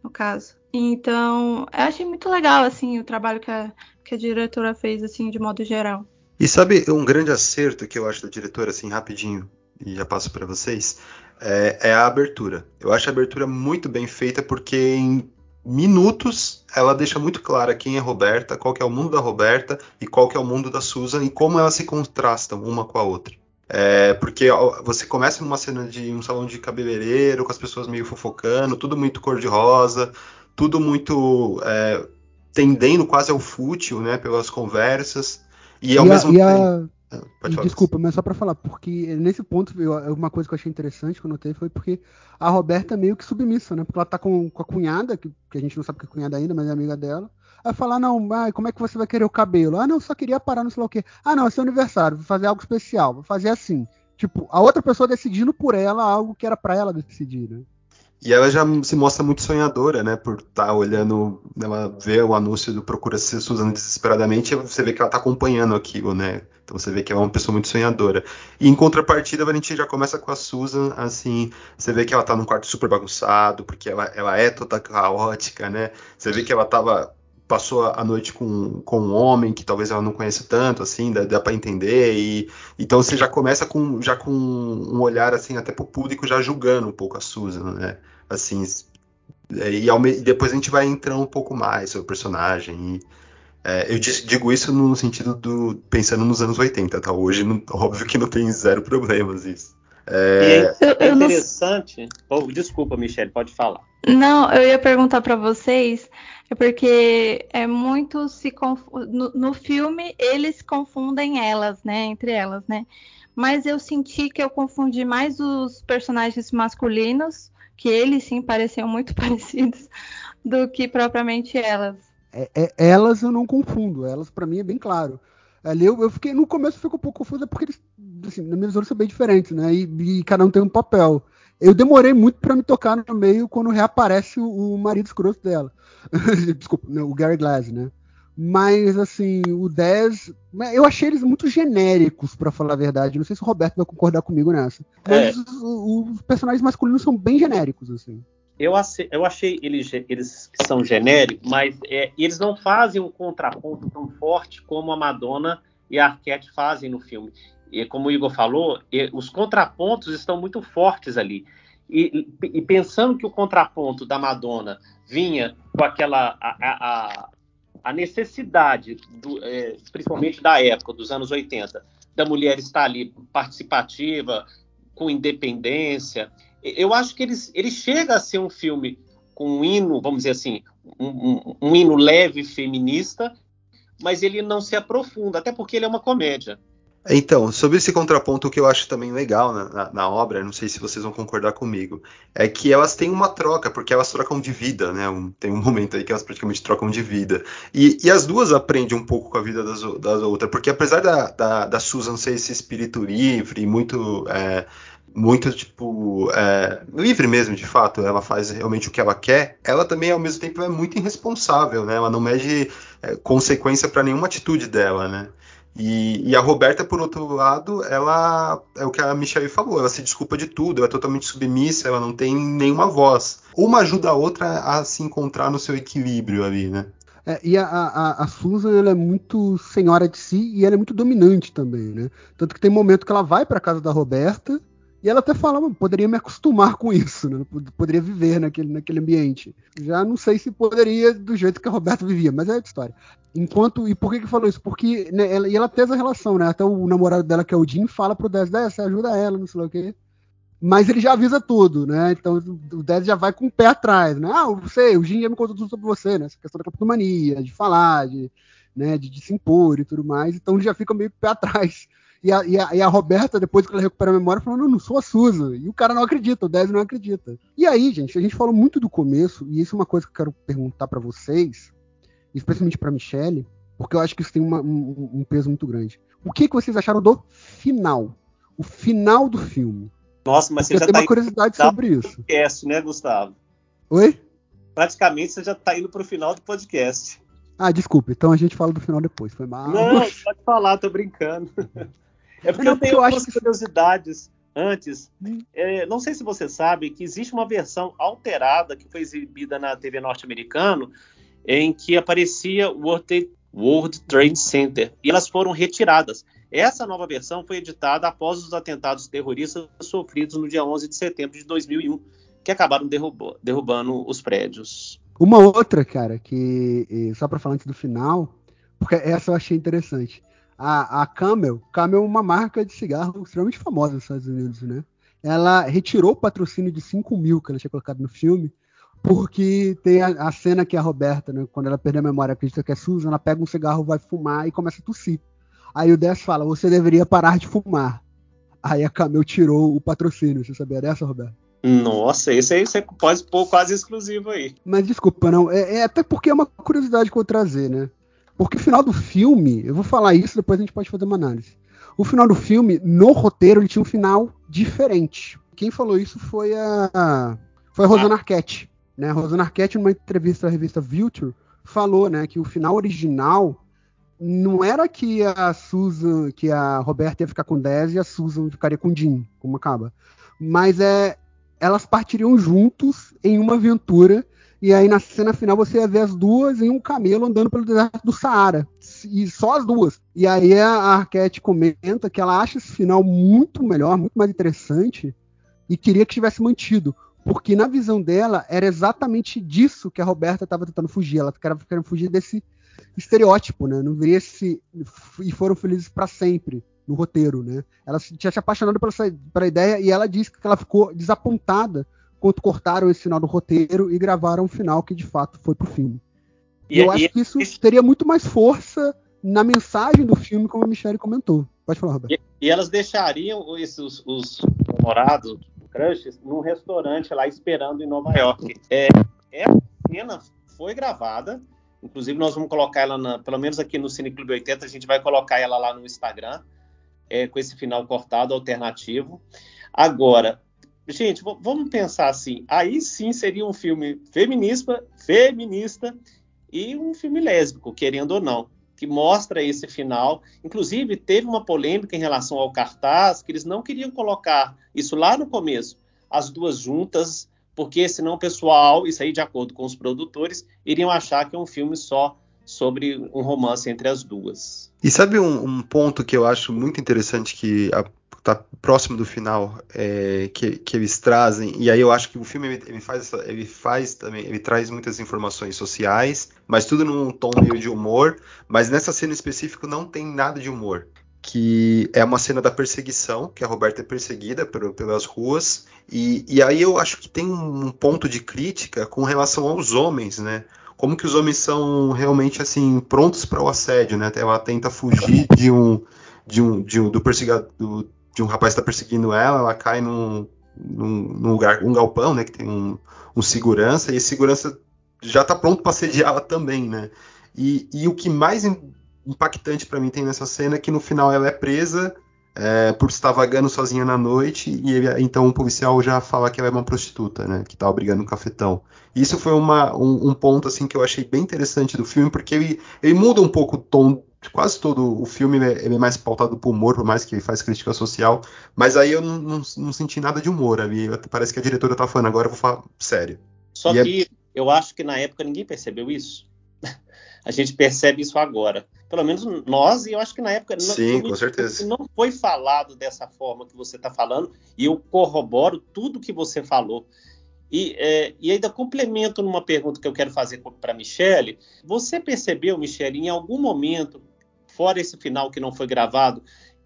no caso. Então, eu achei muito legal assim o trabalho que a, que a diretora fez assim de modo geral. E sabe um grande acerto que eu acho da diretora assim rapidinho e já passo para vocês é, é, a abertura. Eu acho a abertura muito bem feita porque em minutos ela deixa muito clara quem é Roberta, qual que é o mundo da Roberta e qual que é o mundo da Susan e como elas se contrastam uma com a outra. É, porque você começa numa cena de um salão de cabeleireiro, com as pessoas meio fofocando, tudo muito cor-de-rosa, tudo muito é, tendendo quase ao fútil, né, pelas conversas. E ao e mesmo a, tempo. Ah, desculpa, mas só para falar, porque nesse ponto, eu, uma coisa que eu achei interessante que eu notei foi porque a Roberta é meio que submissa, né? Porque ela tá com, com a cunhada, que, que, a gente não sabe que é cunhada ainda, mas é amiga dela. Aí falar, não, ah, como é que você vai querer o cabelo? Ah, não, só queria parar no sei lá o quê. Ah, não, é seu aniversário, vou fazer algo especial, vou fazer assim. Tipo, a outra pessoa decidindo por ela algo que era para ela decidir, né? E ela já se mostra muito sonhadora, né? Por estar tá olhando, ela vê o anúncio do Procura ser Suzana desesperadamente, você vê que ela está acompanhando aquilo, né? Então você vê que ela é uma pessoa muito sonhadora. E em contrapartida, a gente já começa com a Susan, assim, você vê que ela tá num quarto super bagunçado, porque ela, ela é toda caótica, né? Você vê que ela tava passou a noite com, com um homem que talvez ela não conheça tanto, assim, dá, dá para entender. E então você já começa com já com um olhar assim até pro público já julgando um pouco a Susan, né? Assim, é, e, e depois a gente vai entrando um pouco mais sobre o personagem. E, é, eu digo isso no sentido do pensando nos anos 80, tá? Hoje, não, óbvio que não tem zero problemas isso. É, é interessante. Não... Oh, desculpa, Michelle, pode falar. Não, eu ia perguntar para vocês, é porque é muito se conf... no, no, filme eles confundem elas, né, entre elas, né? Mas eu senti que eu confundi mais os personagens masculinos, que eles sim pareciam muito parecidos, do que propriamente elas. É, é, elas eu não confundo, elas para mim é bem claro. Ali eu, eu, fiquei, no começo eu fico um pouco confuso, porque eles, assim, na minha visão, são bem diferentes, né? E, e, cada um tem um papel. Eu demorei muito para me tocar no meio quando reaparece o, o marido escroto dela. Desculpa, o Gary Glass, né? Mas, assim, o 10. Eu achei eles muito genéricos, para falar a verdade. Não sei se o Roberto vai concordar comigo nessa. Mas é. os, os personagens masculinos são bem genéricos, assim eu, eu achei eles, eles são genéricos, mas é, eles não fazem um contraponto tão forte como a Madonna e a Arquette fazem no filme. E como o Igor falou, os contrapontos estão muito fortes ali. E, e, pensando que o contraponto da Madonna vinha com aquela a, a, a necessidade, do, é, principalmente da época, dos anos 80, da mulher estar ali participativa, com independência, eu acho que ele, ele chega a ser um filme com um hino, vamos dizer assim, um, um, um hino leve feminista, mas ele não se aprofunda, até porque ele é uma comédia. Então, sobre esse contraponto, o que eu acho também legal na, na, na, obra, não sei se vocês vão concordar comigo, é que elas têm uma troca, porque elas trocam de vida, né? Um, tem um momento aí que elas praticamente trocam de vida. E, e as duas aprendem um pouco com a vida das, das outras, porque apesar da, da, da Susan ser esse espírito livre, muito. É, muito, tipo, é, livre mesmo, de fato. Ela faz realmente o que ela quer. Ela também, ao mesmo tempo, é muito irresponsável, né? Ela não mede é, consequência para nenhuma atitude dela, né? E, e, a Roberta, por outro lado, ela é o que a Michelle falou, ela se desculpa de tudo, ela é totalmente submissa, ela não tem nenhuma voz. Uma ajuda a outra a se encontrar no seu equilíbrio ali, né? É, e a, a, a, Susan ela é muito senhora de si e ela é muito dominante também, né? Tanto que tem momento que ela vai para casa da Roberta e ela até fala, poderia me acostumar com isso, né? poderia viver naquele, naquele ambiente. Já não sei se poderia do jeito que a Roberta vivia, mas é outra história. Enquanto, e por que que falou isso? Porque, né, ela, e ela teve a relação, né? Até o namorado dela, que é o Jim, fala pro Dez, Dez, ajuda ela, não sei o quê. Mas ele já avisa tudo, né? Então o Dez já vai com o pé atrás, né? Ah, você, o Jim já me contou tudo sobre você, né? Essa questão da capitonomania, de falar, de, né, de, de se impor e tudo mais. Então ele já fica meio pé atrás e a, e, a, e a, Roberta, depois que ela recupera a memória, falou: não, não sou a Susan. E o cara não acredita, o Dez não acredita. E aí, gente, a gente falou muito do começo, e isso é uma coisa que eu quero perguntar para vocês, especialmente para Michelle, porque eu acho que isso tem uma, um, um, peso muito grande. O que, que vocês acharam do final? O final do filme. Nossa, mas porque você já tem tá uma curiosidade sobre isso. Podcast, né, Gustavo? Oi? Praticamente você já tá indo pro final do podcast. Ah, desculpa, então a gente fala do final depois, foi mal. Não, pode falar, tô brincando. É porque não, eu tenho algumas curiosidades antes. Hum. É, não sei se você sabe que existe uma versão alterada que foi exibida na TV norte-americana em que aparecia o World Trade Center e elas foram retiradas. Essa nova versão foi editada após os atentados terroristas sofridos no dia 11 de setembro de 2001, que acabaram derrubando os prédios. Uma outra, cara, que só para falar antes do final, porque essa eu achei interessante a, a Camel, Camel é uma marca de cigarro extremamente famosa nos Estados Unidos, né? Ela retirou o patrocínio de 5 mil que ela tinha colocado no filme, porque tem a, a cena que a Roberta, né, quando ela perde a memória, acredita que é Susan, ela pega um cigarro, vai fumar e começa a tossir. Aí o Dess fala, você deveria parar de fumar. Aí a Camel tirou o patrocínio, você sabia dessa, Roberto? Nossa, esse aí você pode pôr quase exclusivo aí. Mas desculpa, não. É, é, até porque é uma curiosidade que eu vou trazer, né? Porque o final do filme, eu vou falar isso, depois a gente pode fazer uma análise. O final do filme, no roteiro, ele tinha um final diferente. Quem falou isso foi a. foi a Rosana ah. Arquette. Né? A Rosana Arquette, numa entrevista à revista Vulture, falou né, que o final original não era que a Susan, que a Roberta ia ficar com 10 e a Susan ficaria com Jim, como acaba. Mas é elas partiriam juntos em uma aventura e aí na cena final você ia ver as duas em um camelo andando pelo deserto do Saara. E só as duas. E aí a Arquette comenta que ela acha esse final muito melhor, muito mais interessante e queria que tivesse mantido. Porque na visão dela era exatamente disso que a Roberta estava tentando fugir. Ela estava querendo fugir desse estereótipo, né? Não viria se e foram felizes para sempre no roteiro, né? Ela tinha se apaixonado pela, pela ideia e ela disse que ela ficou desapontada cortaram esse final do roteiro e gravaram um final que de fato foi pro filme. E, eu e, acho que isso, isso teria muito mais força na mensagem do filme, como a Michelle comentou. Pode falar, Roberto. E, e elas deixariam esses, os namorados, crushes, num restaurante lá esperando em Nova York. É, essa cena foi gravada, inclusive nós vamos colocar ela, na, pelo menos aqui no Cine Clube 80, a gente vai colocar ela lá no Instagram, é, com esse final cortado, alternativo. Agora, gente, vamos pensar assim, aí sim seria um filme feminista, feminista e um filme lésbico, querendo ou não, que mostra esse final. Inclusive, teve uma polêmica em relação ao cartaz, que eles não queriam colocar isso lá no começo, as duas juntas, porque senão o pessoal, isso aí de acordo com os produtores, iriam achar que é um filme só sobre um romance entre as duas. E sabe um, um ponto que eu acho muito interessante que a tá próximo do final é, que, que, eles trazem e aí eu acho que o filme ele, ele, faz ele faz também ele traz muitas informações sociais mas tudo num tom meio de humor mas nessa cena específica não tem nada de humor que é uma cena da perseguição que a Roberta é perseguida por, pelas ruas e, e aí eu acho que tem um ponto de crítica com relação aos homens né? Como que os homens são realmente assim prontos para o assédio né? Ela tenta fugir de um de um, de um do perseguidor de um rapaz que está perseguindo ela, ela cai num, num, num, lugar, um galpão, né, que tem um, um segurança, e esse segurança já está pronto para sediá-la também, né? E, e, o que mais impactante para mim tem nessa cena é que no final ela é presa é, por estar vagando sozinha na noite e ele, então o policial já fala que ela é uma prostituta, né? Que está obrigando um cafetão. Isso foi uma, um, um, ponto assim que eu achei bem interessante do filme porque ele, ele muda um pouco o tom quase todo o filme é, é, mais pautado por humor, por mais que faz crítica social, mas aí eu não, não, não senti nada de humor ali. Parece que a diretora tá falando, agora eu vou falar sério. Só e é que é... eu acho que na época ninguém percebeu isso. a gente percebe isso agora. Pelo menos nós, e eu acho que na época Sim, não, com certeza. não foi falado dessa forma que você está falando, e eu corroboro tudo que você falou. E, é, e, ainda complemento numa pergunta que eu quero fazer para a Michele. Você percebeu, Michele, em algum momento fora esse final que não foi gravado,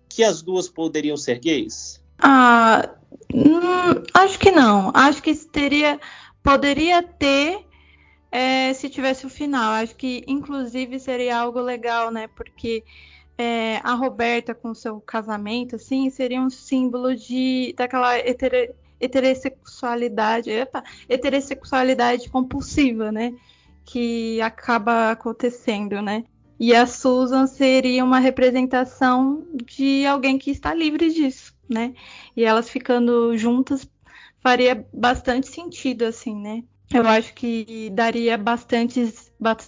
que as duas poderiam ser gays? Ah, hum, acho que não. Acho que teria, poderia ter é, se tivesse o final. Acho que, inclusive, seria algo legal, né? Porque é, a Roberta com seu casamento, assim, seria um símbolo de daquela heter, heterossexualidade, epa, heterossexualidade compulsiva, né? Que acaba acontecendo, né? E a Susan seria uma representação de alguém que está livre disso, né? E elas ficando juntas faria bastante sentido, assim, né? Eu acho que daria bastante,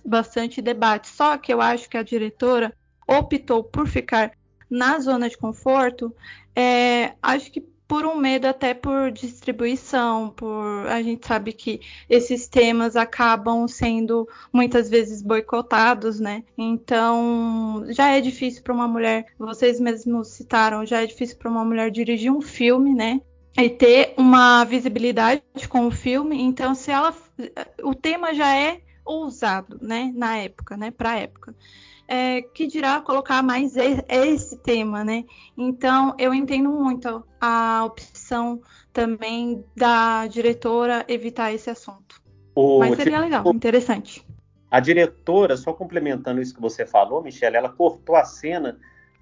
bastante debate. Só que eu acho que a diretora optou por ficar na zona de conforto. É, acho que por um medo até por distribuição, por a gente sabe que esses temas acabam sendo muitas vezes boicotados, né? Então já é difícil para uma mulher, vocês mesmos citaram, já é difícil para uma mulher dirigir um filme, né? E ter uma visibilidade com o filme. Então, se ela, o tema já é ousado, né? Na época, né? Para a época é, que dirá colocar mais esse tema, né? Então, eu entendo muito a opção também da diretora evitar esse assunto. O Mas seria legal, interessante. A diretora, só complementando isso que você falou, Michelle, ela cortou a cena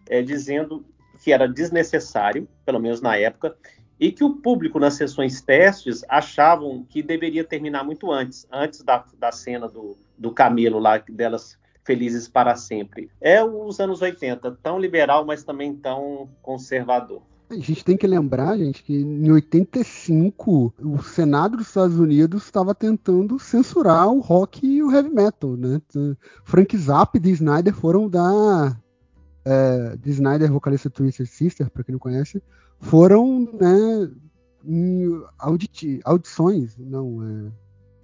é, dizendo que era desnecessário, pelo menos na época, e que o público nas sessões testes achavam que deveria terminar muito antes, antes da, da cena do, do camelo lá, delas felizes para sempre. É os anos 80, tão liberal, mas também tão conservador. A gente tem que lembrar, gente, que em 85 o Senado dos Estados Unidos estava tentando censurar o rock e o heavy metal, né? Frank Zappa e Dee Snyder foram dar é, Dee Snyder, vocalista do Sister, para quem não conhece, foram né, em auditi audições, não, é,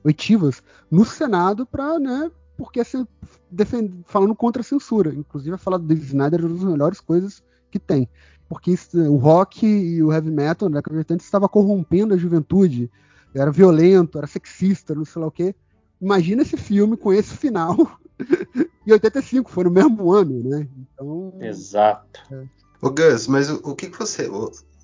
oitivas no Senado para, né, porque assim, defend, falando contra a censura. Inclusive, falar do David Snyder é uma das melhores coisas que tem. Porque isso, o rock e o heavy metal na década de 80 estava corrompendo a juventude. Era violento, era sexista, não sei lá o quê. Imagina esse filme com esse final. e 85 foi no mesmo ano, né? Então. Exato. É. Ô Gus, mas o, o que, que você.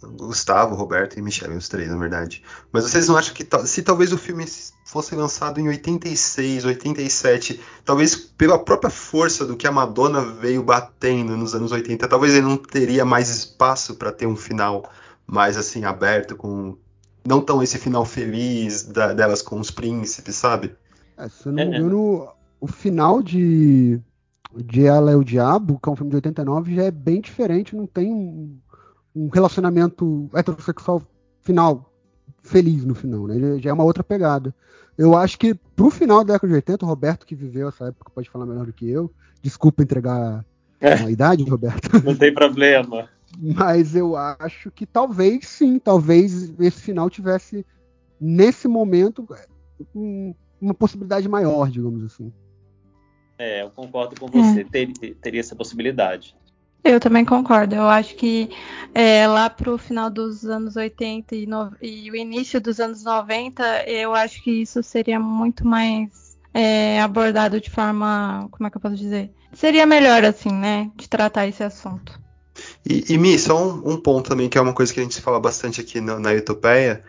Gustavo, Roberto e Michelle, os três, na verdade. Mas vocês não acham que se talvez o filme fosse lançado em 86, 87, talvez pela própria força do que a Madonna veio batendo nos anos 80, talvez ele não teria mais espaço para ter um final mais assim aberto com não tão esse final feliz da, delas com os príncipes, sabe? É, se eu não me é, é. engano, o final de de Ela é o Diabo, que é um filme de 89, já é bem diferente, não tem um um relacionamento heterossexual final, feliz no final, né? já é uma outra pegada. Eu acho que pro final da década de 80, o Roberto que viveu essa época pode falar melhor do que eu. Desculpa entregar é. a idade, Roberto. Não tem problema. Mas eu acho que talvez sim, talvez esse final tivesse nesse momento um, uma possibilidade maior, digamos assim. É, eu concordo com você. É. Ter, teria essa possibilidade. Eu também concordo. Eu acho que é, lá para o final dos anos 80 e, no... e, o início dos anos 90, eu acho que isso seria muito mais é, abordado de forma. Como é que eu posso dizer? Seria melhor, assim, né? De tratar esse assunto. E, e Mi, só um, um, ponto também, que é uma coisa que a gente fala bastante aqui no, na Utopeia,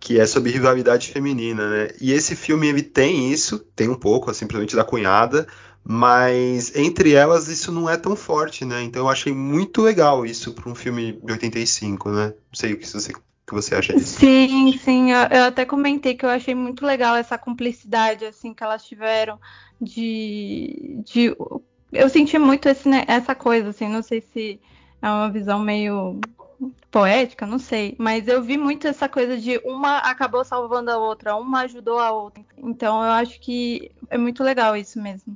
que é sobre rivalidade feminina, né? E esse filme ele tem isso, tem um pouco, simplesmente da cunhada, mas entre elas isso não é tão forte, né? Então eu achei muito legal isso para um filme de 85, né? Não sei o que você, que você acha disso. Sim, sim, eu, eu, até comentei que eu achei muito legal essa cumplicidade assim que elas tiveram de, de eu senti muito esse, né, essa coisa assim, não sei se é uma visão meio poética, não sei, mas eu vi muito essa coisa de uma acabou salvando a outra, uma ajudou a outra. Então eu acho que é muito legal isso mesmo.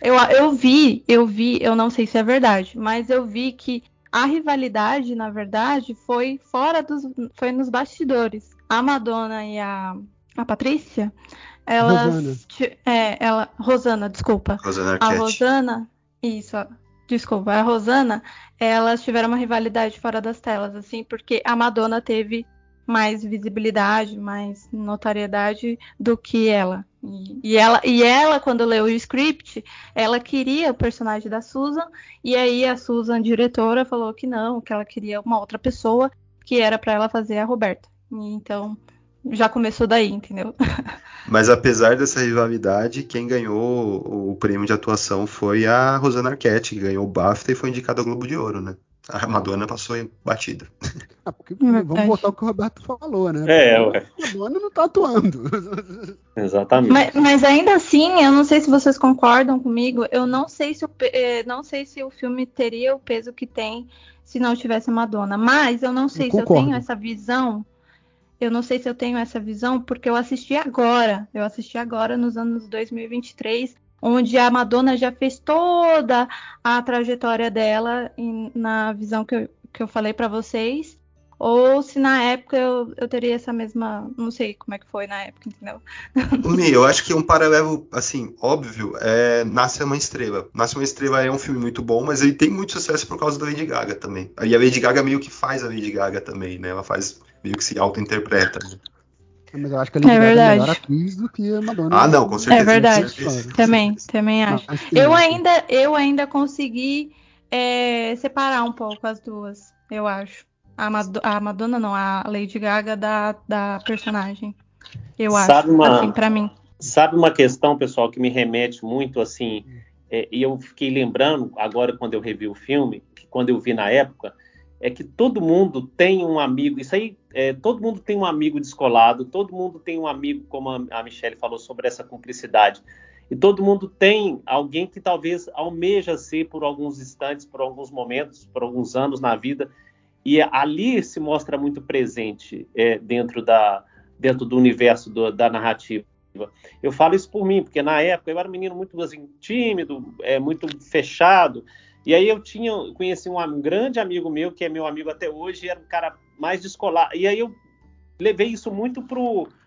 Eu, eu vi, eu vi, eu não sei se é verdade, mas eu vi que a rivalidade, na verdade, foi fora dos. foi nos bastidores. A Madonna e a, a Patrícia, elas. Rosana. É, ela, Rosana, desculpa. Rosana a Rosana, isso, desculpa, a Rosana, elas tiveram uma rivalidade fora das telas, assim, porque a Madonna teve mais visibilidade, mais notoriedade do que ela. E, ela, e ela, quando leu o script, ela queria o personagem da Susan, e aí a Susan, diretora, falou que não, que ela queria uma outra pessoa, que era para ela fazer a Roberta. E, então, já começou daí, entendeu? Mas apesar dessa rivalidade, quem ganhou o prêmio de atuação foi a Rosana Arquette, que ganhou o BAFTA e foi indicada ao Globo de Ouro, né? A Madonna passou batida. Ah, porque vamos botar o que o Roberto falou, né? É, ué. A Madonna não tá atuando. Exatamente. Mas, mas, ainda assim, eu não sei se vocês concordam comigo, eu não sei se o, eh, não sei se o filme teria o peso que tem se não tivesse a Madonna. Mas eu não sei eu se concordo. eu tenho essa visão. Eu não sei se eu tenho essa visão, porque eu assisti agora. Eu assisti agora nos anos 2023 onde a Madonna já fez toda a trajetória dela em, na visão que eu, que eu falei para vocês, ou se na época eu, eu teria essa mesma. Não sei como é que foi na época, entendeu? Mi, eu acho que um paralelo, assim, óbvio, é Nasce uma Estrela. Nasce uma Estrela é um filme muito bom, mas ele tem muito sucesso por causa da Lady Gaga também. E a Lady Gaga meio que faz a Lady Gaga também, né? Ela faz meio que se auto-interpreta. Né? Mas eu acho que a Lady é Gaga é melhor atriz do que a Madonna. Ah, não, com certeza. É verdade. Também, também acho. Não, eu, ainda, eu ainda consegui é, separar um pouco as duas, eu acho. A, Mad a Madonna não, a Lady Gaga da, da personagem. Eu sabe acho, uma, assim, pra mim. Sabe uma questão, pessoal, que me remete muito, assim, é, e eu fiquei lembrando agora quando eu revi o filme, que quando eu vi na época, é que todo mundo tem um amigo, isso aí, é, todo mundo tem um amigo descolado, todo mundo tem um amigo, como a, Michelle falou sobre essa cumplicidade, e todo mundo tem alguém que talvez almeja ser por alguns instantes, por alguns momentos, por alguns anos na vida, E ali se mostra muito presente é, dentro, da, dentro do universo do, da narrativa. Eu falo isso por mim, porque na época eu era um menino muito assim, tímido, é, muito fechado, e aí eu tinha, conheci um, um, grande amigo meu, que é meu amigo até hoje, era um cara mais descolar. E aí eu levei isso muito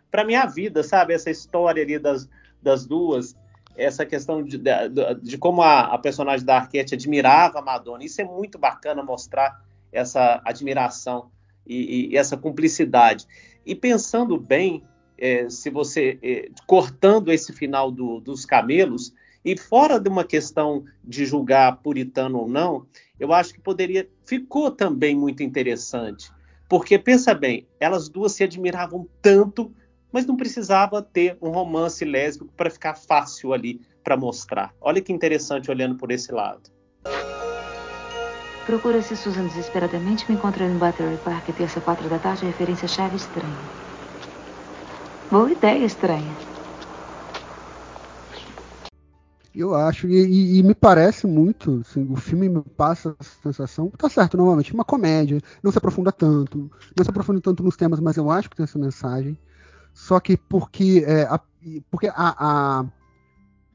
para minha vida, sabe? Essa história ali das, das duas, essa questão de, de, de como a, a, personagem da Arquette admirava a Madonna. Isso é muito bacana mostrar essa admiração e, e essa cumplicidade. E pensando bem, é, se você é, cortando esse final do, dos camelos, e fora de uma questão de julgar puritano ou não, eu acho que poderia. Ficou também muito interessante. Porque, pensa bem, elas duas se admiravam tanto, mas não precisava ter um romance lésbico para ficar fácil ali para mostrar. Olha que interessante olhando por esse lado. Procura-se Susan desesperadamente. Me encontrei no Battery Park terça, quatro da tarde. Referência-chave estranha. Boa ideia, estranha. Eu acho, e, e, me parece muito, assim, o filme me passa a sensação, tá certo, normalmente, uma comédia, não se aprofunda tanto, não se aprofunda tanto nos temas, mas eu acho que tem essa mensagem. Só que porque, é, a, porque a, a,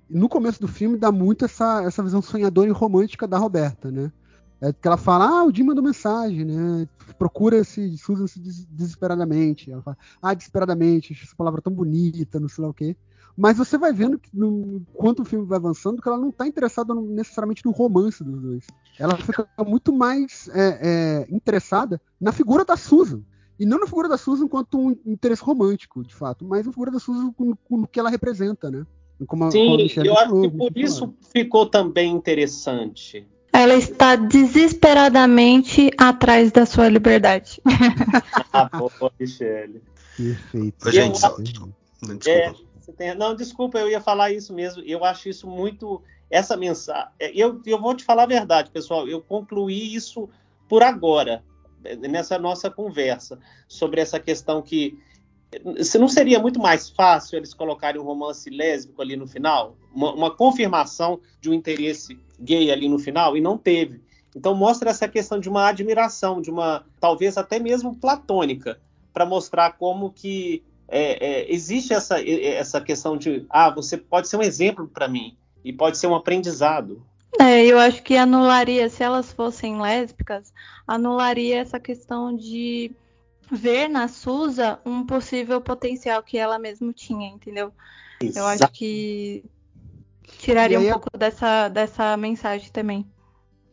no começo do filme dá muito essa, essa visão sonhadora e romântica da Roberta, né? É que ela fala, ah, o Jim mandou mensagem, né? Procura-se Susan-se desesperadamente. Ela fala, ah, desesperadamente, essa palavra tão bonita, não sei lá o quê. Mas você vai vendo que no, quanto o filme vai avançando que ela não está interessada no, necessariamente no romance dos dois. Ela fica muito mais é, é, interessada na figura da Susan. E não na figura da Susan quanto um interesse romântico, de fato, mas na figura da Susan com, com o que ela representa, né? Como, Sim, como eu acho que por isso ficou também interessante. Ela está desesperadamente atrás da sua liberdade. ah, boa, Michele. Perfeito. Gente, eu, desculpa. É, tem... Não, desculpa, eu ia falar isso mesmo. Eu acho isso muito. Essa mensagem. É, eu, eu vou te falar a verdade, pessoal. Eu concluí isso por agora, nessa nossa conversa, sobre essa questão que. Se não seria muito mais fácil eles colocarem um romance lésbico ali no final? Uma, uma confirmação de um interesse gay ali no final? E não teve. Então mostra essa questão de uma admiração, de uma talvez até mesmo platônica, para mostrar como que é, é, existe essa, essa questão de, ah, você pode ser um exemplo para mim e pode ser um aprendizado. É, eu acho que anularia, se elas fossem lésbicas, anularia essa questão de ver na Susa um possível potencial que ela mesma tinha, entendeu? Exato. Eu acho que tiraria aí, um pouco dessa, dessa mensagem também.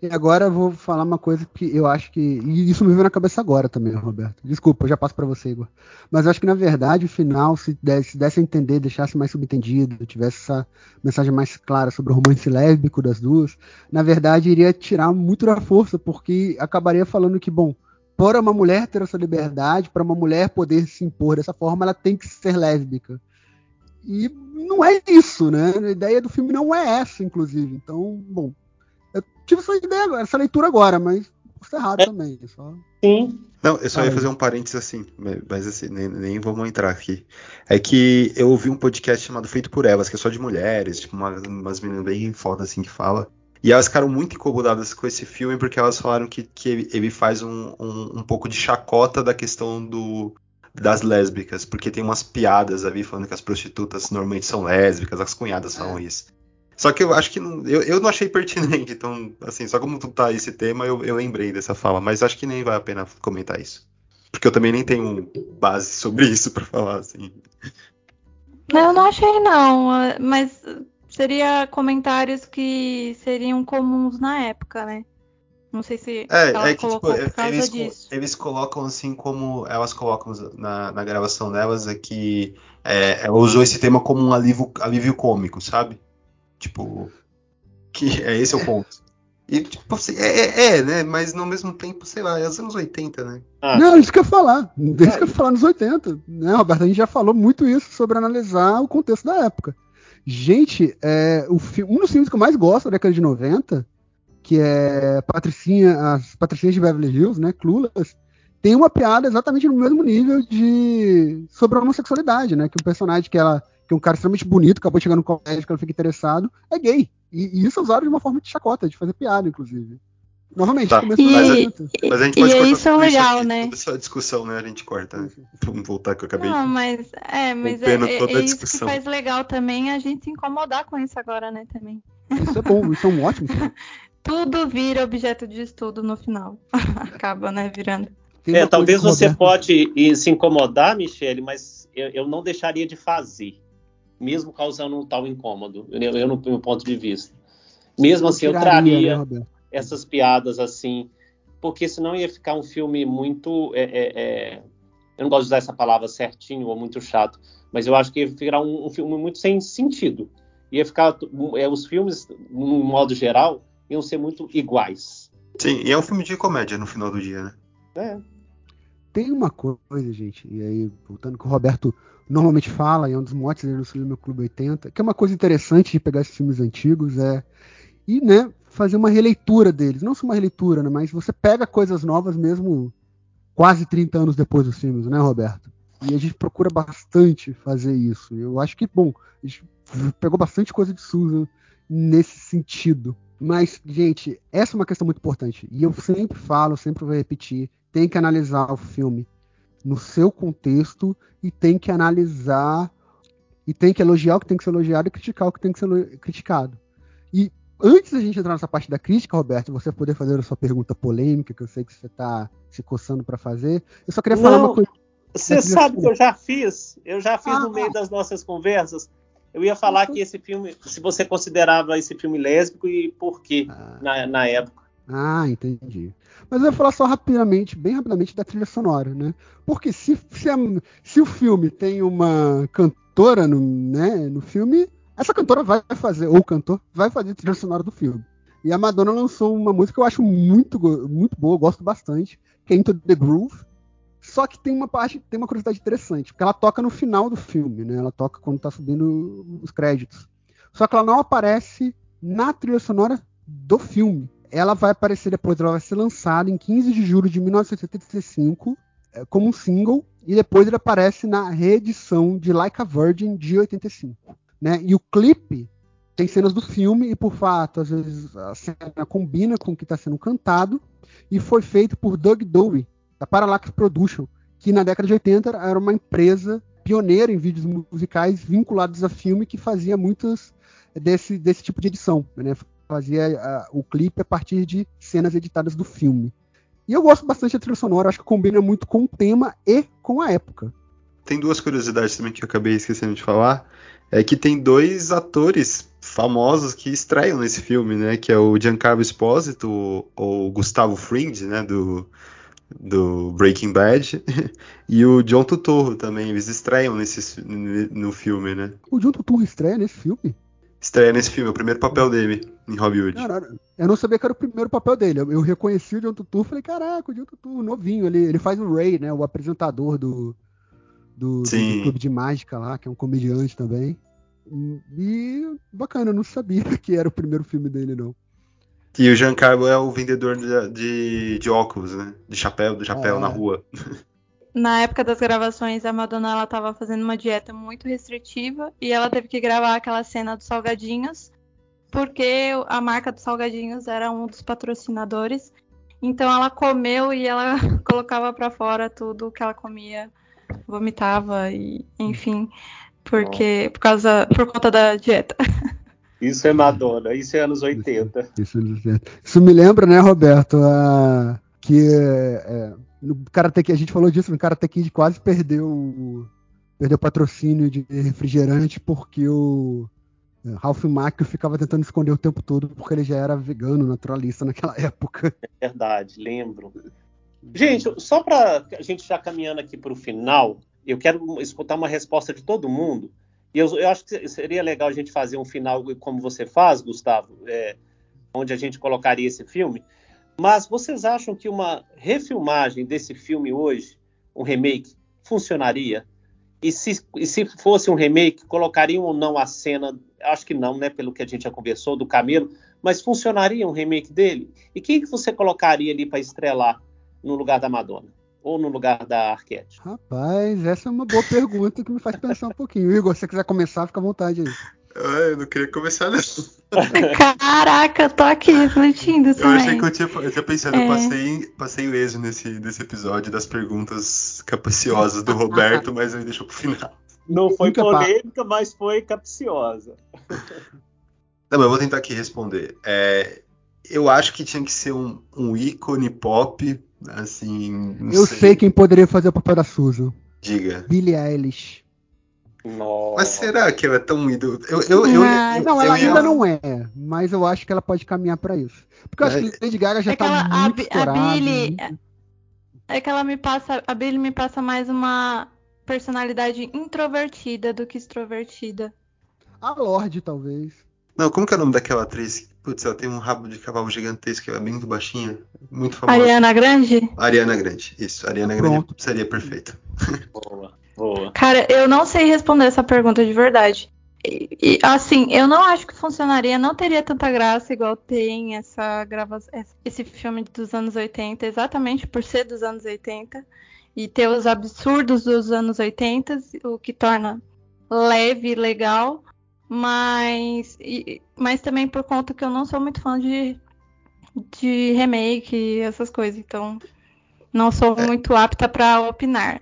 E agora eu vou falar uma coisa que eu acho que. E isso me veio na cabeça agora também, Roberto. Desculpa, eu já passo para você, Igor. Mas eu acho que, na verdade, o final, se desse, se desse a entender, deixasse mais subentendido, tivesse essa mensagem mais clara sobre o romance lésbico das duas, na verdade, iria tirar muito da força, porque acabaria falando que, bom, para uma mulher ter essa liberdade, para uma mulher poder se impor dessa forma, ela tem que ser lésbica. E não é isso, né? A ideia do filme não é essa, inclusive. Então, bom, tive essa ideia, essa leitura agora, mas está errado é. também. Só... Sim. Não, eu só ah, ia fazer um parênteses assim, mas assim, nem, nem, vamos entrar aqui. É que eu ouvi um podcast chamado Feito por Elas, que é só de mulheres, tipo, uma, umas meninas bem foda assim que fala. E elas ficaram muito incomodadas com esse filme porque elas falaram que, que ele faz um, um, um pouco de chacota da questão do, das lésbicas, porque tem umas piadas ali falando que as prostitutas normalmente são lésbicas, as cunhadas falam é. isso. Só que eu acho que não, eu, eu não achei pertinente, então, assim, só como tá esse tema, eu, eu lembrei dessa fala, mas acho que nem vale a pena comentar isso. Porque eu também nem tenho base sobre isso para falar, assim. Eu não achei, não, mas seria comentários que seriam comuns na época, né? Não sei se é, ela é que, colocou tipo, por causa eles, disso. Eles colocam assim como elas colocam na, na gravação delas é que é, ela usou esse tema como um alívio, alívio cômico, sabe? Tipo, que é esse é o ponto. E, tipo, assim, é, é, é, né? Mas no mesmo tempo, sei lá, é os anos 80, né? Ah, não, isso que eu ia falar. Isso é. que eu ia falar nos 80. Né, Roberto? A gente já falou muito isso sobre analisar o contexto da época. Gente, é, o, um dos filmes que eu mais gosto da década de 90, que é Patricinha, as Patricinhas de Beverly Hills, né? Clueless, tem uma piada exatamente no mesmo nível de sobre a homossexualidade, né? Que o personagem que ela que é um cara extremamente bonito, acabou de chegar no colégio, que ela fica interessado, é gay. E, e, isso é usado de uma forma de chacota, de fazer piada, inclusive. Novamente, Tá. E- a Mas a gente E pode cortar isso é legal, aqui, né? Toda essa discussão, né? A gente corta. né? Vamos voltar que eu acabei. Não, mas é, mas é, é- é isso que faz legal também a gente se incomodar com isso agora, né, também. Isso é bom, isso é um ótimo. Tudo vira objeto de estudo no final. Acaba, né, virando. É, talvez você pode se incomodar, Michele, mas eu, eu não deixaria de fazer, mesmo causando um tal incômodo, eu, eu no meu ponto de vista. Mesmo assim, eu traria né, essas piadas assim, porque senão ia ficar um filme muito. é, é, é, eu não gosto de usar essa palavra certinho ou muito chato, mas eu acho que ia ficar um, um filme muito sem sentido. Ia ficar. é, os filmes, no modo geral, iam ser muito iguais. Sim, e é um filme de comédia no final do dia, né? É. Tem uma coisa, gente, e aí, voltando que o Roberto normalmente fala, e é um dos motes dele no Cinema Clube 80, que é uma coisa interessante de pegar esses filmes antigos, é e, né, fazer uma releitura deles. Não só uma releitura, né, mas você pega coisas novas mesmo quase 30 anos depois dos filmes, né, Roberto? E a gente procura bastante fazer isso. Eu acho que, bom, a gente pegou bastante coisa de Susan nesse sentido. Mas, gente, essa é uma questão muito importante. E eu sempre falo, sempre vou repetir, tem que analisar o filme no seu contexto e tem que analisar e tem que elogiar o que tem que ser elogiado e criticar o que tem que ser criticado. E antes da gente entrar nessa parte da crítica, Roberto, você poder fazer a sua pergunta polêmica, que eu sei que você está se coçando para fazer, eu só queria falar Não, uma coisa. Você sabe que eu já fiz, eu já fiz Ah, no meio das nossas conversas. Eu ia falar que esse filme, se você considerava esse filme lésbico e por quê Ah, na, na época. Ah, entendi. Mas eu ia falar só rapidamente, bem rapidamente, da trilha sonora, né? Porque se, se, a- se o filme tem uma cantora no, né, no filme, essa cantora vai fazer, ou o cantor, vai fazer a trilha sonora do filme. E a Madonna lançou uma música que eu acho muito, muito boa, eu gosto bastante, que é Into the Groove. Só que tem uma parte, tem uma curiosidade interessante, porque ela toca no final do filme, né? Ela toca quando tá subindo os créditos. Só que ela não aparece na trilha sonora do filme. Ela vai aparecer depois, ela vai ser lançada em 15 de julho de 1975 eh, como um single e depois ele aparece na reedição de Like a Virgin de 85, né? E o clipe tem cenas do filme e por fato às vezes a cena combina com o que está sendo cantado e foi feito por Doug Dowie da Parallax Production, que na década de 80 era uma empresa pioneira em vídeos musicais vinculados a filme que fazia muitas desse, desse tipo de edição, né? Fazia o clipe a partir de cenas editadas do filme. E eu gosto bastante da trilha sonora, acho que combina muito com o tema e com a época. Tem duas curiosidades também que eu acabei esquecendo de falar. É que tem dois atores famosos que estreiam nesse filme, né? Que é o Giancarlo Esposito, o, o Gustavo Fring, né? Do, do Breaking Bad, e o John Turturro também. Eles estreiam nesse, no filme, né? O John Turturro estreia nesse filme? Estreia nesse filme, é o primeiro papel dele em Hollywood. Caralho, eu não sabia que era o primeiro papel dele. Eu, eu reconheci o John Turturro, falei, caraca, o John Turturro, novinho. Ele, ele faz o Ray, né? O apresentador do, do, do, Sim. do Clube de Mágica lá, que é um comediante também. E, e bacana, eu não sabia que era o primeiro filme dele, não. E o Giancarlo é o vendedor de, de, de óculos, né? De chapéu, do chapéu Ah, na é. rua. Na época das gravações, a Madonna ela tava fazendo uma dieta muito restritiva e ela teve que gravar aquela cena dos salgadinhos, porque a marca dos salgadinhos era um dos patrocinadores. Então ela comeu e ela colocava pra fora tudo que ela comia, vomitava e enfim, porque por causa por conta da dieta. Isso é Madonna, isso é anos 80. Isso, isso me lembra, né, Roberto, a, que é, no Karate Kid, a gente falou disso, no Karate Kid quase perdeu o perdeu o patrocínio de refrigerante porque o Ralph Macchio ficava tentando esconder o tempo todo porque ele já era vegano, naturalista naquela época. É verdade, lembro. Gente, só para a gente já caminhando aqui para o final, eu quero escutar uma resposta de todo mundo. E eu, eu acho que seria legal a gente fazer um final como você faz, Gustavo, é, onde a gente colocaria esse filme. Mas vocês acham que uma refilmagem desse filme hoje, um remake, funcionaria? E se, e se fosse um remake, colocariam ou não a cena? Acho que não, né? Pelo que a gente já conversou do Camelo. Mas funcionaria um remake dele? E quem que você colocaria ali para estrelar no lugar da Madonna? Ou no lugar da Arquette? Rapaz, essa é uma boa pergunta que me faz pensar um pouquinho. Igor, se você quiser começar, fica à vontade aí. Ah, eu não queria começar, não. Caraca, eu tô aqui refletindo Eu também. achei que eu tinha, eu tinha pensado, eu É. passei, passei o êxito nesse, nesse episódio das perguntas capaciosas do Roberto, mas ele deixou pro final. Não foi Nunca polêmica, mas foi capciosa. Não, mas eu vou tentar aqui responder. É, eu acho que tinha que ser um, um ícone pop, assim. não Eu sei quem poderia fazer o papel da Susan. Diga. Billie Eilish. Nossa. Mas será que ela é tão ídolo? Eu, eu, eu, Ah, eu- Não, eu ela ia- ainda não é, mas eu acho que ela pode caminhar pra isso. Porque eu acho É. que Lady Gaga já É tá ela- a muito a estourada. Billie- muito- É que ela me passa, a Billie me passa mais uma personalidade introvertida do que extrovertida. A Lorde, talvez. Não, como que é o nome daquela atriz? Putz, ela tem um rabo de cavalo gigantesco, ela é bem baixinha, muito famosa. Ariana Grande? Ariana Grande, isso. Ariana Grande Pronto. seria perfeita. Boa, boa. Cara, eu não sei responder essa pergunta de verdade. E, e, assim, eu não acho que funcionaria, não teria tanta graça igual tem essa grava esse filme dos anos 80, exatamente por ser dos anos 80 e ter os absurdos dos anos 80, o que torna leve e legal, mas, e- mas também por conta que eu não sou muito fã de, de remake e essas coisas, então não sou muito apta pra opinar.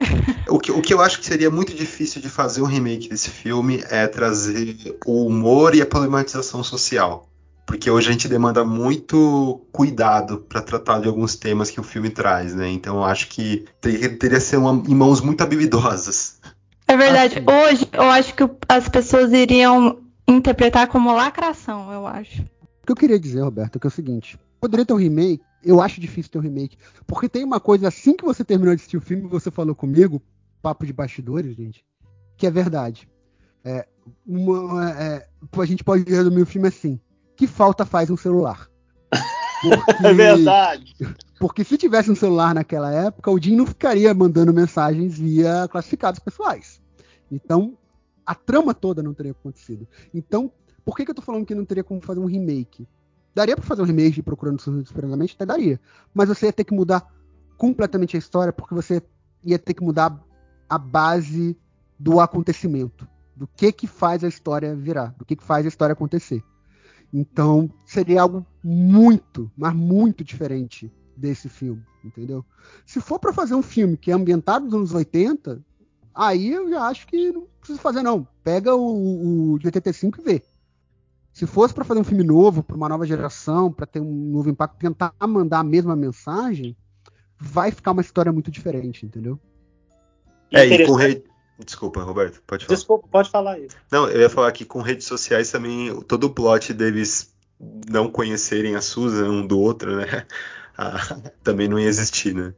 O que, o que eu acho que seria muito difícil de fazer um remake desse filme é trazer o humor e a problematização social. Porque hoje a gente demanda muito cuidado para tratar de alguns temas que o filme traz, né? Então eu acho que teria, teria que ser uma- em mãos muito habilidosas. É verdade. Assim. Hoje eu acho que as pessoas iriam interpretar como lacração, eu acho. O que eu queria dizer, Roberto, é que é o seguinte: poderia ter um remake. Eu acho difícil ter um remake. Porque tem uma coisa, assim que você terminou de assistir o filme, você falou comigo, papo de bastidores, gente, que é verdade. É, uma- é, a gente pode resumir o filme assim: que falta faz um celular? Porque- É verdade. Porque se tivesse um celular naquela época, o Jim não ficaria mandando mensagens via classificados pessoais. Então, a trama toda não teria acontecido. Então, por que, que eu tô falando que não teria como fazer um remake? Daria pra fazer um remake de Procurando Susan Desesperadamente? Até daria. Mas você ia ter que mudar completamente a história, porque você ia ter que mudar a base do acontecimento. Do que que faz a história virar. Do que que faz a história acontecer. Então, seria algo muito, mas muito diferente desse filme, entendeu? Se for pra fazer um filme que é ambientado nos anos 80, aí eu já acho que não precisa fazer não. Pega o, o de 85 e vê. Se fosse pra fazer um filme novo, pra uma nova geração, pra ter um novo impacto, tentar mandar a mesma mensagem, vai ficar uma história muito diferente, entendeu? É, e com Interessante. rede. Desculpa, Roberto, pode falar. Desculpa, pode falar isso. Não, eu ia falar que com redes sociais também, todo o plot deles não conhecerem a Susan um do outro, né? Ah, também não ia existir, né?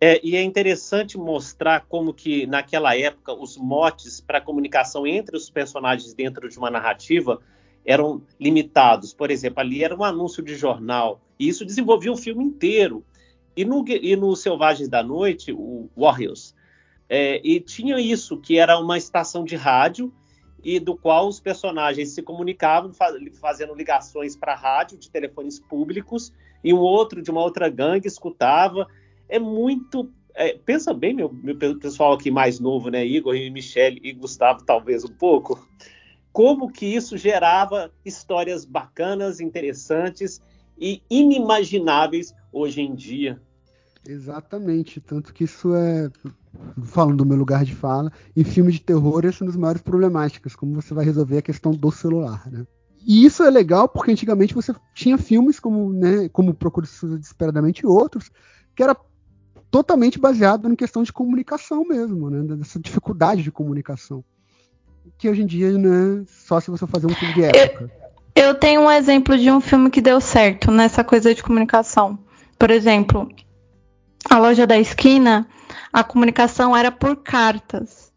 É, e é interessante mostrar como que naquela época os motes para comunicação entre os personagens dentro de uma narrativa eram limitados. Por exemplo, ali era um anúncio de jornal e isso desenvolvia o filme inteiro. E no, e no Selvagens da Noite, o Warriors, é, e tinha isso que era uma estação de rádio e do qual os personagens se comunicavam fa- fazendo ligações para rádio de telefones públicos e um outro de uma outra gangue escutava é muito. é, pensa bem, meu, meu pessoal aqui mais novo, né? Igor e Michele e Gustavo, talvez um pouco. Como que isso gerava histórias bacanas, interessantes e inimagináveis hoje em dia. Exatamente, tanto que isso é, falando do meu lugar de fala, em filmes de terror essa é uma das maiores problemáticas, como você vai resolver a questão do celular, né? E isso é legal porque antigamente você tinha filmes como, né, como Procura Desesperadamente e outros, que era totalmente baseado em questão de comunicação mesmo, né, dessa dificuldade de comunicação. Que hoje em dia, né, só se você fazer um filme de época. Eu tenho um exemplo de um filme que deu certo nessa coisa de comunicação. Por exemplo, a loja da esquina, a comunicação era por cartas.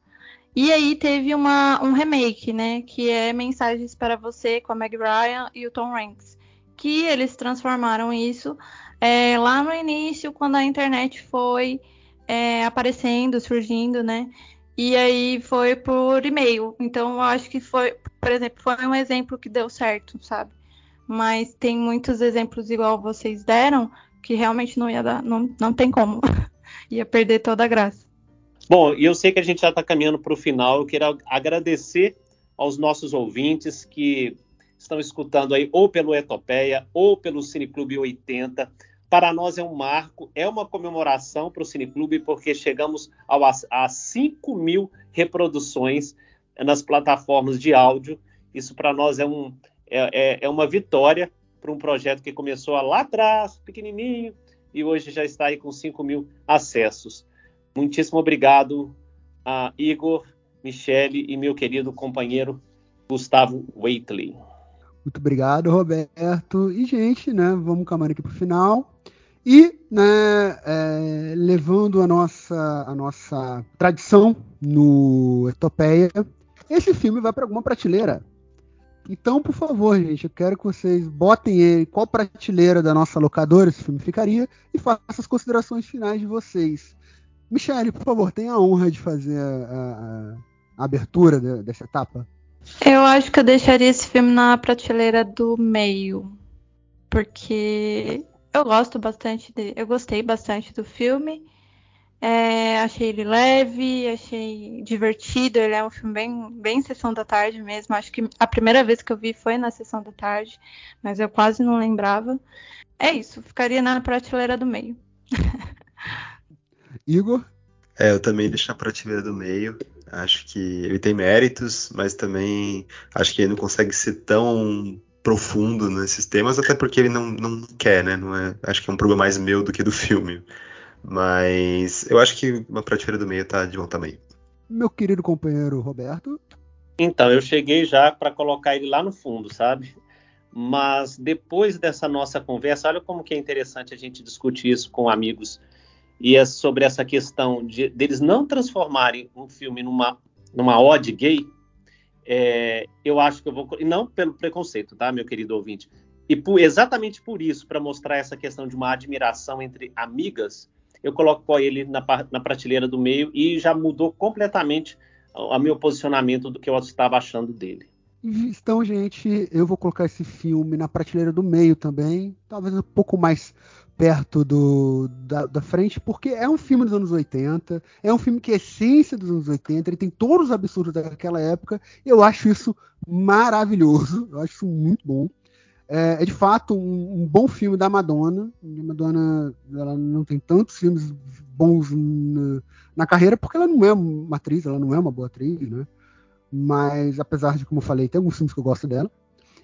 E aí teve uma, um remake, né? Que é Mensagens para Você com a Meg Ryan e o Tom Hanks. Que eles transformaram isso é, lá no início, quando a internet foi é, aparecendo, surgindo, né? E aí foi por e-mail. Então eu acho que foi, por exemplo, foi um exemplo que deu certo, sabe? Mas tem muitos exemplos igual vocês deram que realmente não ia dar, não, não tem como. ia perder toda a graça. Bom, e eu sei que a gente já está caminhando para o final. Eu quero agradecer aos nossos ouvintes que estão escutando aí ou pelo Etopeia ou pelo Cineclube 80. Para nós é um marco, é uma comemoração para o Cineclube, porque chegamos ao, a 5 mil reproduções nas plataformas de áudio. Isso para nós é, um, é, é, é uma vitória para um projeto que começou lá atrás, pequenininho, e hoje já está aí com 5 mil acessos. Muitíssimo obrigado a Igor, Michele e meu querido companheiro Gustavo Waitley. Muito obrigado, Roberto. E, gente, né, vamos caminhando aqui para o final. E, né, é, levando a nossa, a nossa tradição no Etopeia, esse filme vai para alguma prateleira. Então, por favor, gente, eu quero que vocês botem ele, qual prateleira da nossa locadora esse filme ficaria, e façam as considerações finais de vocês. Michele, por favor, tenha a honra de fazer a, a, a abertura de, dessa etapa. Eu acho que eu deixaria esse filme na prateleira do meio, porque eu gosto bastante, de, eu gostei bastante do filme. É, achei ele leve, achei divertido. Ele é um filme bem, bem sessão da tarde mesmo. Acho que a primeira vez que eu vi foi na sessão da tarde, mas eu quase não lembrava. É isso, ficaria na prateleira do meio. Igor? É, eu também deixo na prateleira do meio. Acho que ele tem méritos, mas também acho que ele não consegue ser tão profundo nesses temas, até porque ele não, não quer, né? Não é, acho que é um problema mais meu do que do filme. Mas eu acho que uma prateleira do meio tá de bom tamanho. Meu querido companheiro Roberto. Então, eu cheguei já para colocar ele lá no fundo, sabe? Mas depois dessa nossa conversa, olha como que é interessante a gente discutir isso com amigos. E é sobre essa questão de deles não transformarem um filme numa, numa ode gay. É, eu acho que eu vou. Não pelo preconceito, tá, meu querido ouvinte? E por, exatamente por isso, para mostrar essa questão de uma admiração entre amigas, eu coloco ele na, na prateleira do meio e já mudou completamente o meu posicionamento do que eu estava achando dele. Então, gente, eu vou colocar esse filme na prateleira do meio também, talvez um pouco mais perto do, da, da, frente, porque é um filme dos anos 80, é um filme que é essência dos anos 80, ele tem todos os absurdos daquela época, eu acho isso maravilhoso, eu acho isso muito bom. É, é de fato um, um, bom filme da Madonna. A Madonna ela não tem tantos filmes bons na, na, carreira porque ela não é uma atriz, ela não é uma boa atriz, né? Mas apesar de, como eu falei, tem alguns filmes que eu gosto dela.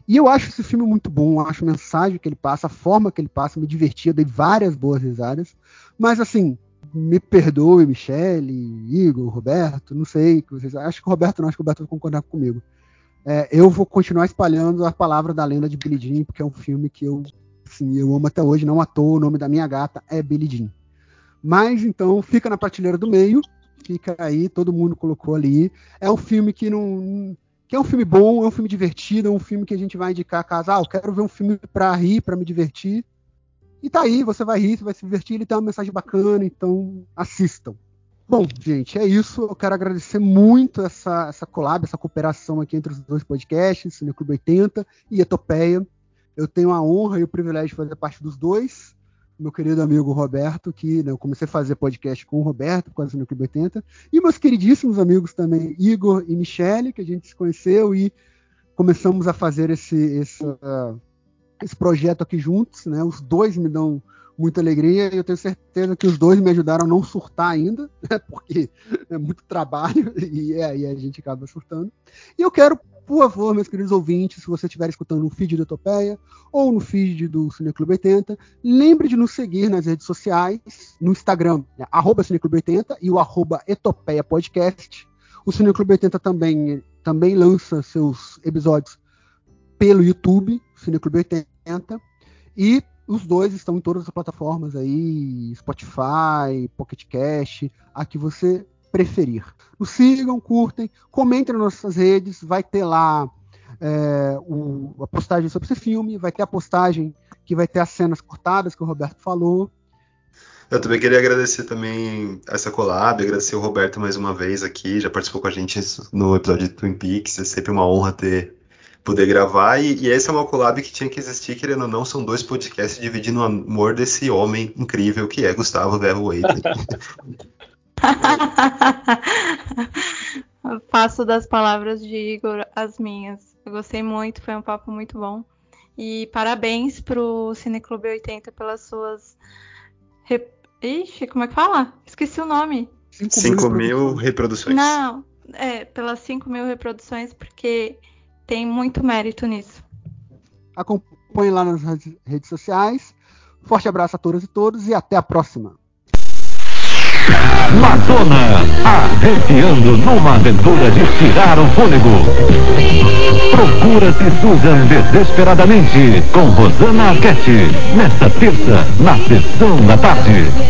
E eu acho esse filme muito bom, acho a mensagem que ele passa, a forma que ele passa, me divertia, dei várias boas risadas. Mas assim, me perdoe, Michele, Igor, Roberto, não sei, vocês acho que o Roberto não, acho que o Roberto vai concordar comigo. É, eu vou continuar espalhando a palavra da lenda de Billie Jean, porque é um filme que eu, assim, eu amo até hoje, não à toa, o nome da minha gata é Billie Jean. Mas então fica na prateleira do meio, fica aí, todo mundo colocou ali. É um filme que não que é um filme bom, é um filme divertido, é um filme que a gente vai indicar caso, ah, eu quero ver um filme para rir, para me divertir. E tá aí, você vai rir, você vai se divertir, ele tem uma mensagem bacana, então assistam. Bom, gente, é isso. Eu quero agradecer muito essa, essa collab, essa cooperação aqui entre os dois podcasts, Cineclube 80 e Etopeia. Eu tenho a honra e o privilégio de fazer parte dos dois. Meu querido amigo Roberto, que né, eu comecei a fazer podcast com o Roberto, com a Cineclube 80. E meus queridíssimos amigos também, Igor e Michele, que a gente se conheceu e começamos a fazer esse, esse, uh, esse projeto aqui juntos. Né? Os dois me dão muita alegria e eu tenho certeza que os dois me ajudaram a não surtar ainda, né, porque é muito trabalho e aí a gente acaba surtando. E eu quero, por favor, meus queridos ouvintes, se você estiver escutando no feed do Etopeia ou no feed do Cineclube 80, lembre de nos seguir nas redes sociais, no Instagram, né, Cineclube 80 e o arroba Etopeia Podcast. O Cineclube 80 também, também lança seus episódios pelo YouTube, Cineclube 80. E os dois estão em todas as plataformas aí, Spotify, Pocket Cast, a que você preferir. Nos sigam, curtem, comentem nas nossas redes, vai ter lá é, o, a postagem sobre esse filme, vai ter a postagem que vai ter as cenas cortadas que o Roberto falou. Eu também queria agradecer também essa collab, agradecer o Roberto mais uma vez aqui, já participou com a gente no episódio de Twin Peaks, é sempre uma honra ter poder gravar. E, e esse é uma collab que tinha que existir, querendo ou não, são dois podcasts dividindo o amor desse homem incrível que é Gustavo Verro Waiter. Faço das palavras de Igor as minhas. Eu gostei muito, foi um papo muito bom. E parabéns pro Cineclube 80 pelas suas. Rep... Ixi, como é que fala? Esqueci o nome. 5 mil reproduções. Não, é, pelas 5 mil reproduções, porque tem muito mérito nisso. Acompanhe lá nas redes sociais. Forte abraço a todas e todos e até a próxima. Madonna, arrepiando numa aventura de tirar o fôlego. Procura-se Susan desesperadamente com Rosana Arquette, nesta terça, na sessão da tarde.